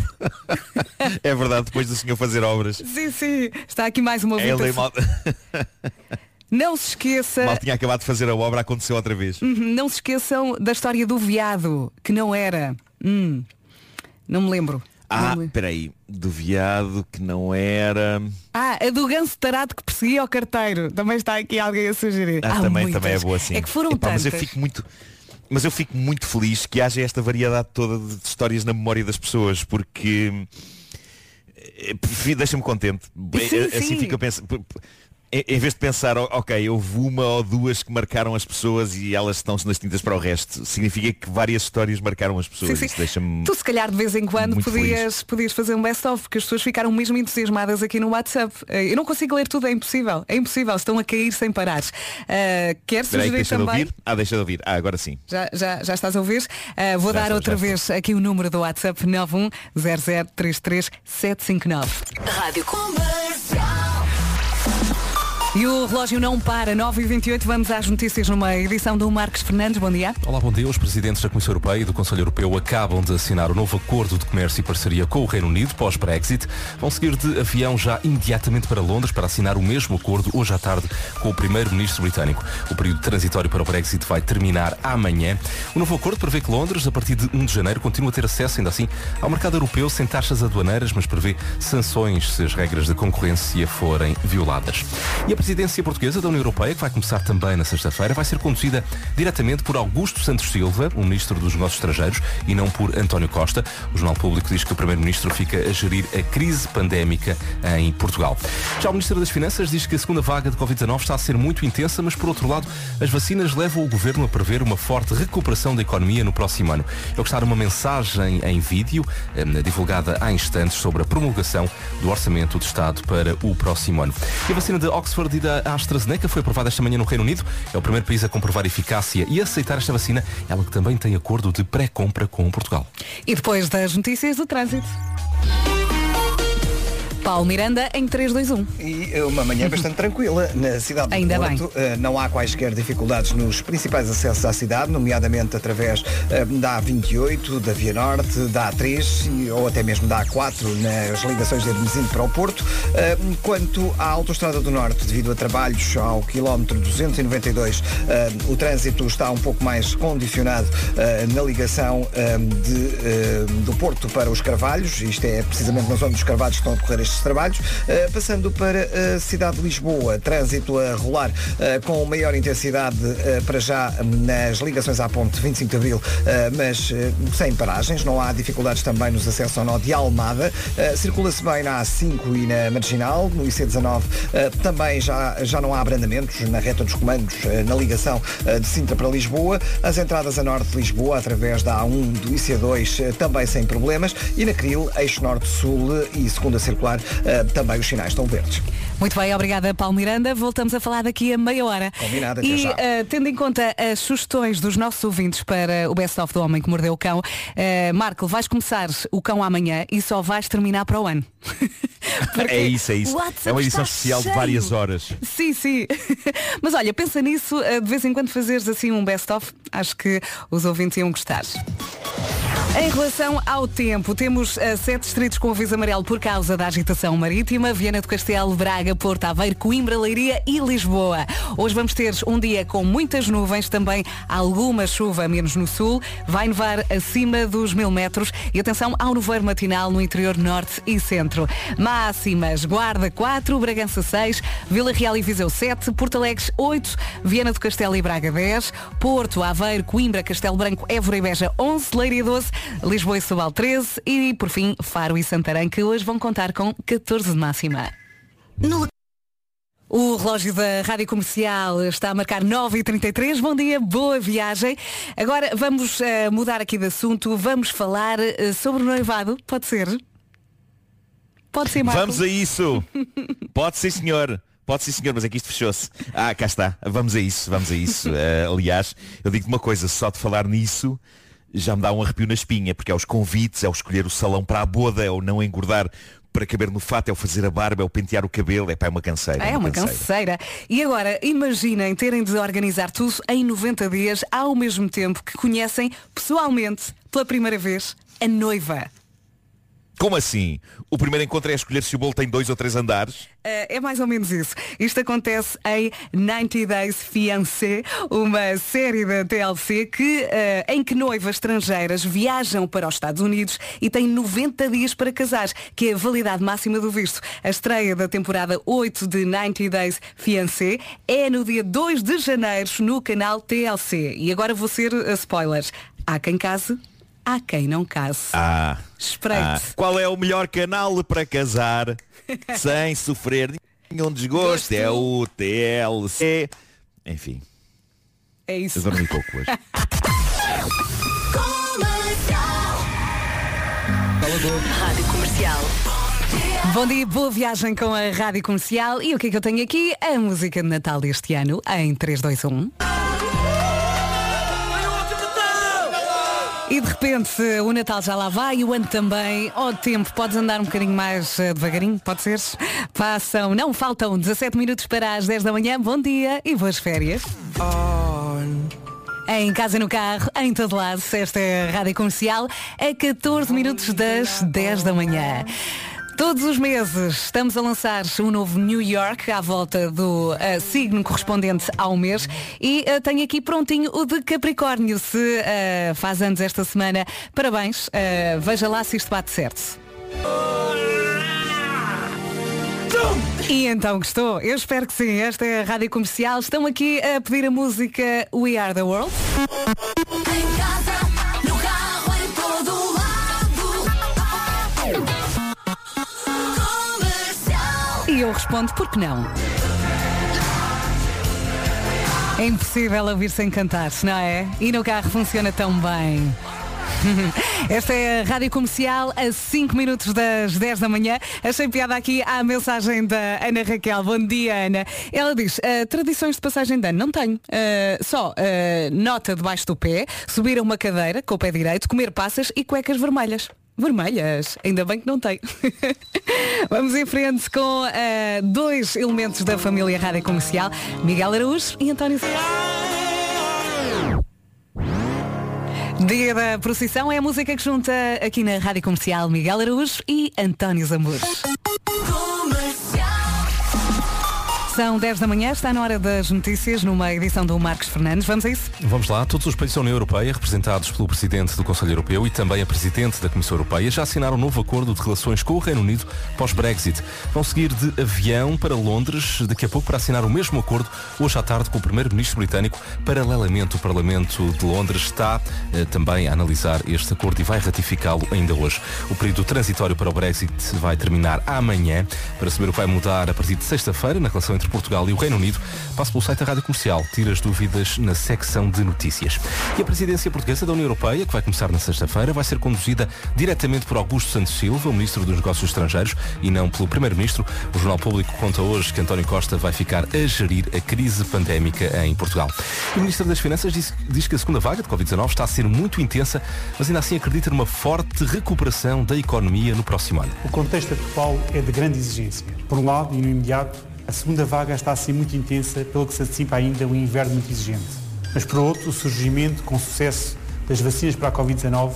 é verdade, depois do senhor fazer obras. Sim, sim. Está aqui mais uma a- e mal, Não se esqueça. mal tinha acabado de fazer a obra, aconteceu outra vez. Uhum, Não se esqueçam da história do veado, que não era. Hum, não me lembro. Ah, peraí, do viado que não era. Ah, a do ganso tarado que perseguia o carteiro. Também está aqui alguém a sugerir. Ah, Há também, muitas. também é boa assim. É que foram Epá, tantas. Mas eu fico muito. Mas eu fico muito feliz que haja esta variedade toda de histórias na memória das pessoas, porque eh, eh, deixa-me contente. Sim, Eh, assim sim. fico a pensar. Em vez de pensar, "Oh, ok, houve uma ou duas que marcaram as pessoas e elas estão-se nas tintas para o resto, significa que várias histórias marcaram as pessoas. Sim, sim. Isso deixa-me. Tu se calhar de vez em quando podias, podias fazer um best-of, porque as pessoas ficaram mesmo entusiasmadas aqui no WhatsApp. Eh, Eu não consigo ler tudo, é impossível. É impossível, estão a cair sem parar. Uh, quer sugerir deixa de também? ouvir? Ah, deixa de ouvir. Ah, agora sim. Já, já, já estás a ouvir? Uh, vou Já dar estou, outra vez aqui o número do WhatsApp 910033759. Rádio Comercial. E o relógio não para, 9h28, vamos às notícias numa edição do Marcos Fernandes. Bom dia. Olá, bom dia. Os presidentes da Comissão Europeia e do Conselho Europeu acabam de assinar o novo acordo de comércio e parceria com o Reino Unido pós-Brexit. Vão seguir de avião já imediatamente para Londres para assinar o mesmo acordo hoje à tarde com o primeiro-ministro britânico. O período transitório para o Brexit vai terminar amanhã. O novo acordo prevê que Londres, a partir de 1 de janeiro, continue a ter acesso, ainda assim, ao mercado europeu sem taxas aduaneiras, mas prevê sanções se as regras de concorrência forem violadas. E a presidência portuguesa da União Europeia, que vai começar também na sexta-feira, vai ser conduzida diretamente por Augusto Santos Silva, o ministro dos Negócios Estrangeiros, e não por António Costa. O Jornal Público diz que o primeiro-ministro fica a gerir a crise pandémica em Portugal. Já o ministro das Finanças diz que a segunda vaga de Covid-19 está a ser muito intensa, mas por outro lado, as vacinas levam o governo a prever uma forte recuperação da economia no próximo ano. Eu gostar uma mensagem em vídeo, eh, divulgada há instantes, sobre a promulgação do Orçamento de Estado para o próximo ano. E a vacina de Oxford da AstraZeneca foi aprovada esta manhã no Reino Unido. É o primeiro país a comprovar eficácia e aceitar esta vacina, ela que também tem acordo de pré-compra com Portugal. E depois das notícias do trânsito. Paulo Miranda em 321. E uma manhã bastante tranquila na cidade do Ainda Porto. Eh, Não há quaisquer dificuldades nos principais acessos à cidade, nomeadamente através eh, da A28, da Via Norte, da A3 e- ou até mesmo da A4 nas ligações de Hermesinde para o Porto. Eh, Quanto à Autostrada do Norte, devido a trabalhos ao quilómetro 292, eh, o trânsito está um pouco mais condicionado na ligação de, do Porto para os Carvalhos. Isto é precisamente na zona dos Carvalhos que estão a decorrer estes trabalhos. Uh, passando para a cidade de Lisboa, trânsito a rolar uh, com maior intensidade para já nas ligações à ponte 25 de Abril, mas sem paragens. Não há dificuldades também nos acessos ao nó de Almada. Circula-se bem na A5 e na Marginal, no IC19 uh, também já, já não há abrandamentos na reta dos comandos na ligação de Sintra para Lisboa. As entradas a norte de Lisboa, através da A1 do IC2, uh, também sem problemas. E na Cril, eixo norte-sul e segunda circular, Uh, também os sinais estão verdes. Muito bem, obrigada Paulo Miranda. Voltamos a falar daqui a meia hora. Combinado, até E já. eh, tendo em conta as sugestões dos nossos ouvintes para o best-of do Homem que Mordeu o Cão, eh, Marco, vais começar o cão amanhã e só vais terminar para o ano. É isso, é isso. É uma edição especial de cheio. várias horas. Sim, sim. Mas olha, pensa nisso, eh, de vez em quando fazeres assim um best-of, acho que os ouvintes iam gostar. Em relação ao tempo, temos eh, sete distritos com aviso amarelo por causa da agitação marítima, Viana do Castelo, Braga, Porto Aveiro, Coimbra, Leiria e Lisboa. Hoje vamos ter um dia com muitas nuvens, também alguma chuva, menos no sul, vai nevar acima dos mil metros e atenção ao nevoeiro matinal no interior norte e centro. Máximas, Guarda 4, Bragança 6, Vila Real e Viseu 7, Porto Alegre 8, Viana do Castelo e Braga 10, Porto, Aveiro, Coimbra, Castelo Branco, Évora e Beja 11, Leiria 12, Lisboa e Setúbal 13 e, por fim, Faro e Santarém, que hoje vão contar com 14 de máxima. O relógio da Rádio Comercial está a marcar 9h33. Bom dia, boa viagem. Agora vamos eh, mudar aqui de assunto. Vamos falar eh, sobre o noivado. Pode ser? Pode ser, Marco? Vamos a isso. Pode ser, senhor. Pode ser, senhor, mas é que isto fechou-se. Ah, cá está. Vamos a isso, vamos a isso. Eh, aliás, eu digo-te uma coisa, só de falar nisso já me dá um arrepio na espinha, porque é os convites, é o escolher o salão para a boda, é o não engordar para caber no fato, é o fazer a barba, é o pentear o cabelo, é pá, é uma canseira. É uma canseira. E agora, imaginem terem de organizar tudo em 90 dias ao mesmo tempo que conhecem pessoalmente, pela primeira vez, a noiva. Como assim? O primeiro encontro é escolher se o bolo tem dois ou três andares? Eh, é mais ou menos isso. Isto acontece em 90 Days Fiancé, uma série da TLC que, eh, em que noivas estrangeiras viajam para os Estados Unidos e têm 90 dias para casar, que é a validade máxima do visto. A estreia da temporada 8 de 90 Days Fiancé é no dia 2 de janeiro no canal TLC. E agora vou ser eh, spoilers. Há quem case, há quem não case. Ah. Espreite. ah. Qual é o melhor canal para casar sem sofrer nenhum desgosto? É o TLC. Enfim, É isso. eu dormi pouco hoje. Rádio Comercial. Bom dia, boa viagem com a Rádio Comercial. E o que é que eu tenho aqui? A música de Natal deste ano, em 3, 2, 1. E de repente o Natal já lá vai e o ano também. Ó tempo, podes andar um bocadinho mais eh, devagarinho, pode ser? Passam, não faltam 17 minutos para as 10 da manhã. Bom dia e boas férias. Em casa, no carro, em todo lado, esta é a Rádio Comercial, a 14 minutos das 10 da manhã. Todos os meses estamos a lançar um novo New York à volta do eh, signo correspondente ao mês e eh, tenho aqui prontinho o de Capricórnio. Se eh, faz anos esta semana, parabéns. Veja lá se isto bate certo. E então gostou? Eu espero que sim. Esta é a Rádio Comercial. Estão aqui a pedir a música We Are the World. E eu respondo, por que não? É impossível ouvir sem cantar, não é? E no carro funciona tão bem. Esta é a Rádio Comercial a 5 minutos das 10 da manhã. Achei piada aqui à mensagem da Ana Raquel. Bom dia, Ana. Ela diz, "Ah, tradições de passagem de ano não tenho. Ah, só ah, nota debaixo do pé, subir a uma cadeira com o pé direito, comer passas e cuecas vermelhas. Vermelhas, ainda bem que não tem. Vamos em frente com ah, dois elementos da família Rádio Comercial, Miguel Araújo e António Dia da procissão é a música que junta aqui na Rádio Comercial Miguel Araújo e António Zambujo. São 10 da manhã, está na hora das notícias numa edição do Marcos Fernandes. Vamos a isso? Vamos lá, todos os países da União Europeia, representados pelo Presidente do Conselho Europeu e também a Presidente da Comissão Europeia, já assinaram um novo acordo de relações com o Reino Unido pós-Brexit. Vão seguir de avião para Londres, daqui a pouco para assinar o mesmo acordo, hoje à tarde com o Primeiro-Ministro britânico. Paralelamente, o Parlamento de Londres está eh, também a analisar este acordo e vai ratificá-lo ainda hoje. O período transitório para o Brexit vai terminar amanhã, para saber o que vai mudar a partir de sexta-feira na relação entre entre Portugal e o Reino Unido, passe pelo site da Rádio Comercial. Tira as dúvidas na secção de notícias. E a presidência portuguesa da União Europeia, que vai começar na sexta-feira, vai ser conduzida diretamente por Augusto Santos Silva, o Ministro dos Negócios Estrangeiros, e não pelo Primeiro-Ministro. O Jornal Público conta hoje que António Costa vai ficar a gerir a crise pandémica em Portugal. E o Ministro das Finanças diz, diz que a segunda vaga de Covid-19 está a ser muito intensa, mas ainda assim acredita numa forte recuperação da economia no próximo ano. O contexto atual é de grande exigência. Por um lado, e no imediato, a segunda vaga está a ser muito intensa, pelo que se antecipa ainda um inverno muito exigente. Mas por outro, o surgimento com sucesso das vacinas para a Covid-19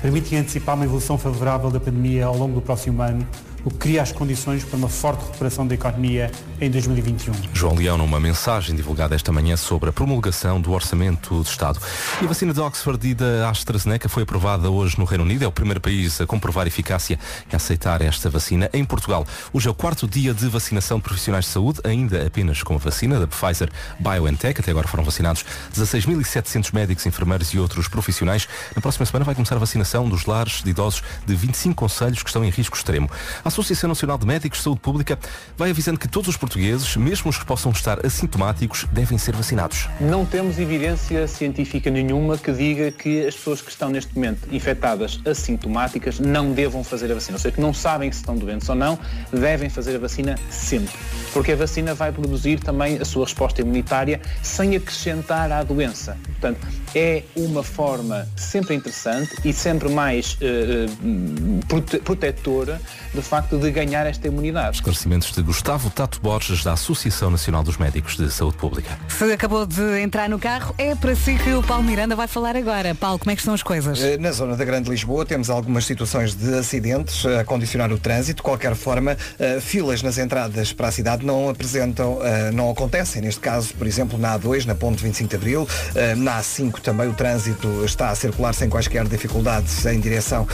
permite antecipar uma evolução favorável da pandemia ao longo do próximo ano, o que cria as condições para uma forte recuperação da economia em 2021. João Leão, numa mensagem divulgada esta manhã sobre a promulgação do Orçamento do Estado. E a vacina de Oxford e da AstraZeneca foi aprovada hoje no Reino Unido. É o primeiro país a comprovar eficácia e aceitar esta vacina. Em Portugal, hoje é o quarto dia de vacinação de profissionais de saúde, ainda apenas com a vacina da Pfizer BioNTech. Até agora foram vacinados 16.700 médicos, enfermeiros e outros profissionais. Na próxima semana vai começar a vacinação dos lares de idosos de 25 conselhos que estão em risco extremo. A Associação Nacional de Médicos de Saúde Pública vai avisando que todos os portugueses, mesmo os que possam estar assintomáticos, devem ser vacinados. Não temos evidência científica nenhuma que diga que as pessoas que estão neste momento infectadas assintomáticas não devam fazer a vacina. Ou seja, que não sabem se estão doentes ou não, devem fazer a vacina sempre. Porque a vacina vai produzir também a sua resposta imunitária sem acrescentar à doença. Portanto, é uma forma sempre interessante e sempre mais eh, eh, prote protetora do facto de ganhar esta imunidade. Esclarecimentos de Gustavo Tato Borges, da Associação Nacional dos Médicos de Saúde Pública. Se acabou de entrar no carro, é para si que o Paulo Miranda vai falar agora. Paulo, como é que estão as coisas? Eh, Na zona da Grande Lisboa temos algumas situações de acidentes a condicionar o trânsito. De qualquer forma, eh, filas nas entradas para a cidade não apresentam, eh, não acontecem. Neste caso, por exemplo, na A2, na ponte 25 de Abril, na A5 também o trânsito está a circular sem quaisquer dificuldades em direção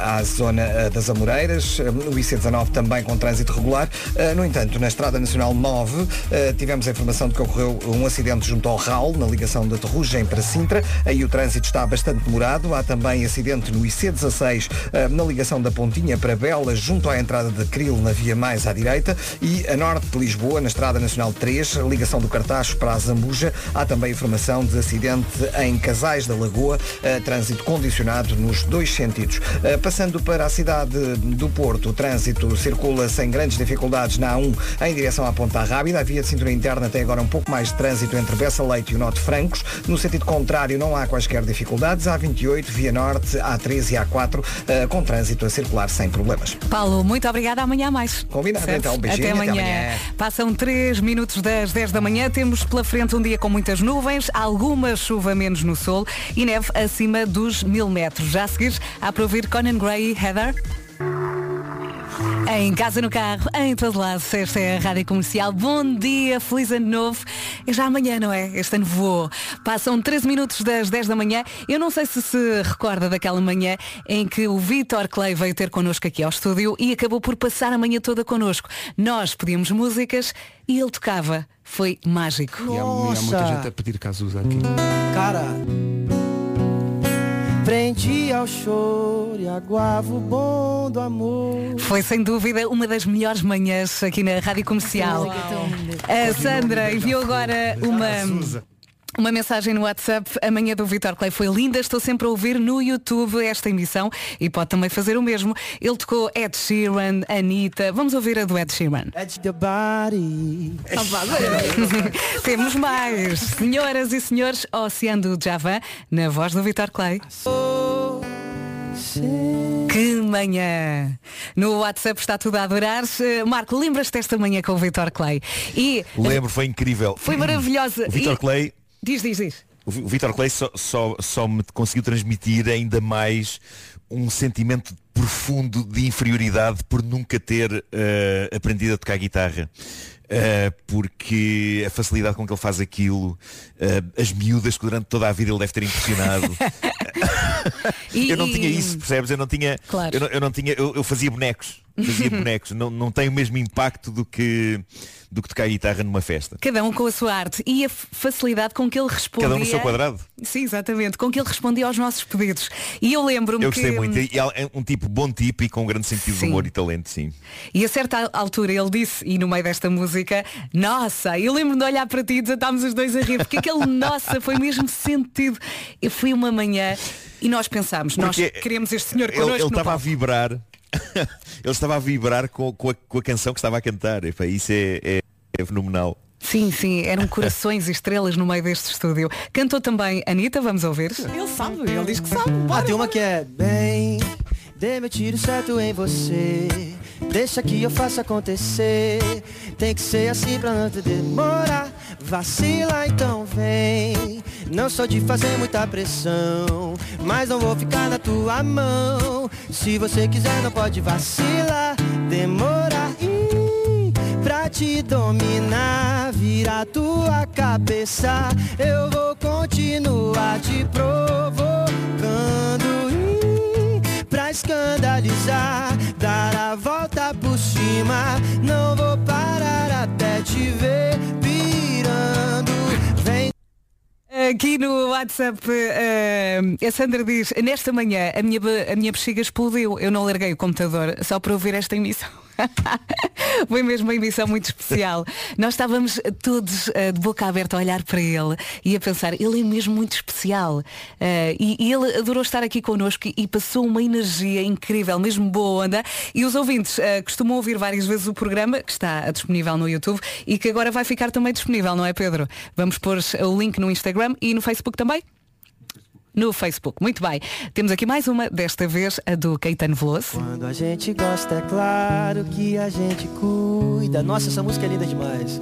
à zona das Amoreiras. O IC19 também com trânsito regular. Eh, No entanto, na Estrada Nacional 9 eh, tivemos a informação de que ocorreu um acidente junto ao RAL, na ligação da Terrugem para Sintra. Aí o trânsito está bastante demorado. Há também acidente no IC16, eh, na ligação da Pontinha para Belas, junto à entrada de Cril, na via mais à direita. E a norte de Lisboa, na Estrada Nacional 3, ligação do Cartacho para a Zambuja. Há também informação de acidente em Casais da Lagoa, trânsito condicionado nos dois sentidos. Passando para a cidade do Porto, o trânsito circula sem grandes dificuldades na A1 em direção à Ponta Rábida. A via de cintura interna tem agora um pouco mais de trânsito entre Bessa Leite e o Norte Francos. No sentido contrário, não há quaisquer dificuldades. A28, Via Norte, A13 e A4, eh, com trânsito a circular sem problemas. Paulo, muito obrigada. Amanhã mais. Combinado, Certo? então. Beijinho, até até amanhã. amanhã. Passam 3 minutos das 10 da manhã. Temos pela frente um dia com muitas nuvens, alguma chuva menos no sul e neve acima dos mil metros. Já a seguir, há para ouvir Conan Gray e Heather. Em casa, no carro, em todo lado, esta é a Rádio Comercial. Bom dia, feliz ano novo. É já amanhã, não é? Este ano voou. Passam 13 minutos das 10 da manhã. Eu não sei se se recorda daquela manhã em que o Vitor Clay veio ter connosco aqui ao estúdio e acabou por passar a manhã toda connosco. Nós pedimos músicas e ele tocava. Foi mágico. E há, e há muita gente a pedir Cazuza aqui. Cara, frente ao choro e aguava o bom do amor. Foi sem dúvida uma das melhores manhãs aqui na Rádio Comercial. A Sandra enviou agora uma. Uma mensagem no WhatsApp, a manhã do Vitor Clay foi linda, estou sempre a ouvir no YouTube esta emissão e pode também fazer o mesmo. Ele tocou Ed Sheeran, Anitta, vamos ouvir a do Ed Sheeran. Temos mais, senhoras e senhores, Oceano do Javan, na voz do Vitor Clay. Que manhã! No WhatsApp está tudo a adorar. Marco, lembras-te desta manhã com o Vitor Clay? E Lembro, foi incrível. foi maravilhosa. O Vitor E- Clay, Diz, diz, diz. o Vi- o Vitor Clay só, só, só me conseguiu transmitir ainda mais um sentimento profundo de inferioridade por nunca ter eh, aprendido a tocar guitarra. Eh, porque a facilidade com que ele faz aquilo, eh, as miúdas que durante toda a vida ele deve ter impressionado. Eu não tinha isso, percebes? Eu não tinha. Claro. Eu, não, eu não tinha. Eu, eu fazia bonecos. Fazia bonecos. Não, não tem o mesmo impacto do que, do que tocar guitarra numa festa. Cada um com a sua arte e a facilidade com que ele respondia. Cada um no seu quadrado. Sim, exatamente. Com que ele respondia aos nossos pedidos. E eu lembro-me Eu que. gostei muito. E é um tipo bom tipo e com um grande sentido de Sim. humor e talento, sim. E a certa altura ele disse, e no meio desta música, nossa, eu lembro de olhar para ti e desatámos os dois a rir, porque aquele nossa foi mesmo sentido. Eu fui uma manhã e nós pensámos, nós queremos este senhor connosco ele estava a vibrar. ele estava a vibrar com, com, a, com a canção que estava a cantar. Epá, isso é, é, é fenomenal. Sim, sim, eram corações e estrelas no meio deste estúdio. Cantou também Anitta, vamos ouvir. Ele sabe, ele diz que sabe. Ah, tem uma que é bem, dê meu tiro certo em você. Deixa que eu faça acontecer. Tem que ser assim pra não te demorar. Vacila então vem. Não sou de fazer muita pressão, mas não vou ficar na tua mão. Se você quiser, não pode vacilar, demorar. Ih, pra te dominar, virar tua cabeça. Eu vou continuar te provocando. Escandalizar, dar a volta por cima. Não vou parar até te ver pirando. Vem Aqui no WhatsApp, eh, a Sandra diz, nesta manhã a minha, a minha bexiga explodiu. Eu não larguei o computador só para ouvir esta emissão. Foi mesmo uma emissão muito especial. Nós estávamos todos eh, de boca aberta a olhar para ele e a pensar, ele é mesmo muito especial. Eh, e, e ele adorou estar aqui connosco e, passou uma energia incrível, mesmo boa onda. E os ouvintes eh, costumam ouvir várias vezes o programa, que está disponível no YouTube e que agora vai ficar também disponível, não é Pedro? Vamos pôr o link no Instagram e no Facebook também? No Facebook, muito bem. Temos aqui mais uma, desta vez a do Caetano Veloso. Quando a gente gosta, é claro que a gente cuida. Nossa, essa música é linda demais.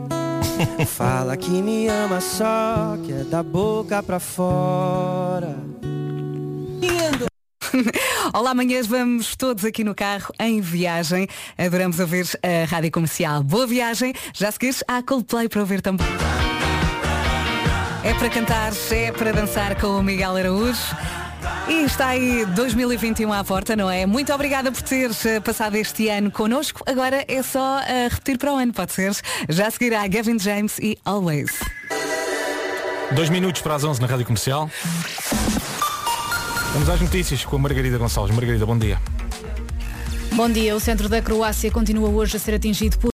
Fala que me ama só, que é da boca pra fora. Olá, amanhã vamos todos aqui no carro em viagem. Adoramos ouvir a rádio comercial. Boa viagem. Já seguires há Coldplay para ouvir também. É para cantar, é para dançar com o Miguel Araújo. E está aí 2021 à porta, não é? Muito obrigada por teres eh, passado este ano connosco. Agora é só eh, repetir para o ano, pode ser? Já seguirá Gavin James e Always. Dois minutos para as 11 na Rádio Comercial. Vamos às notícias com a Margarida Gonçalves. Margarida, bom dia. Bom dia. O centro da Croácia continua hoje a ser atingido por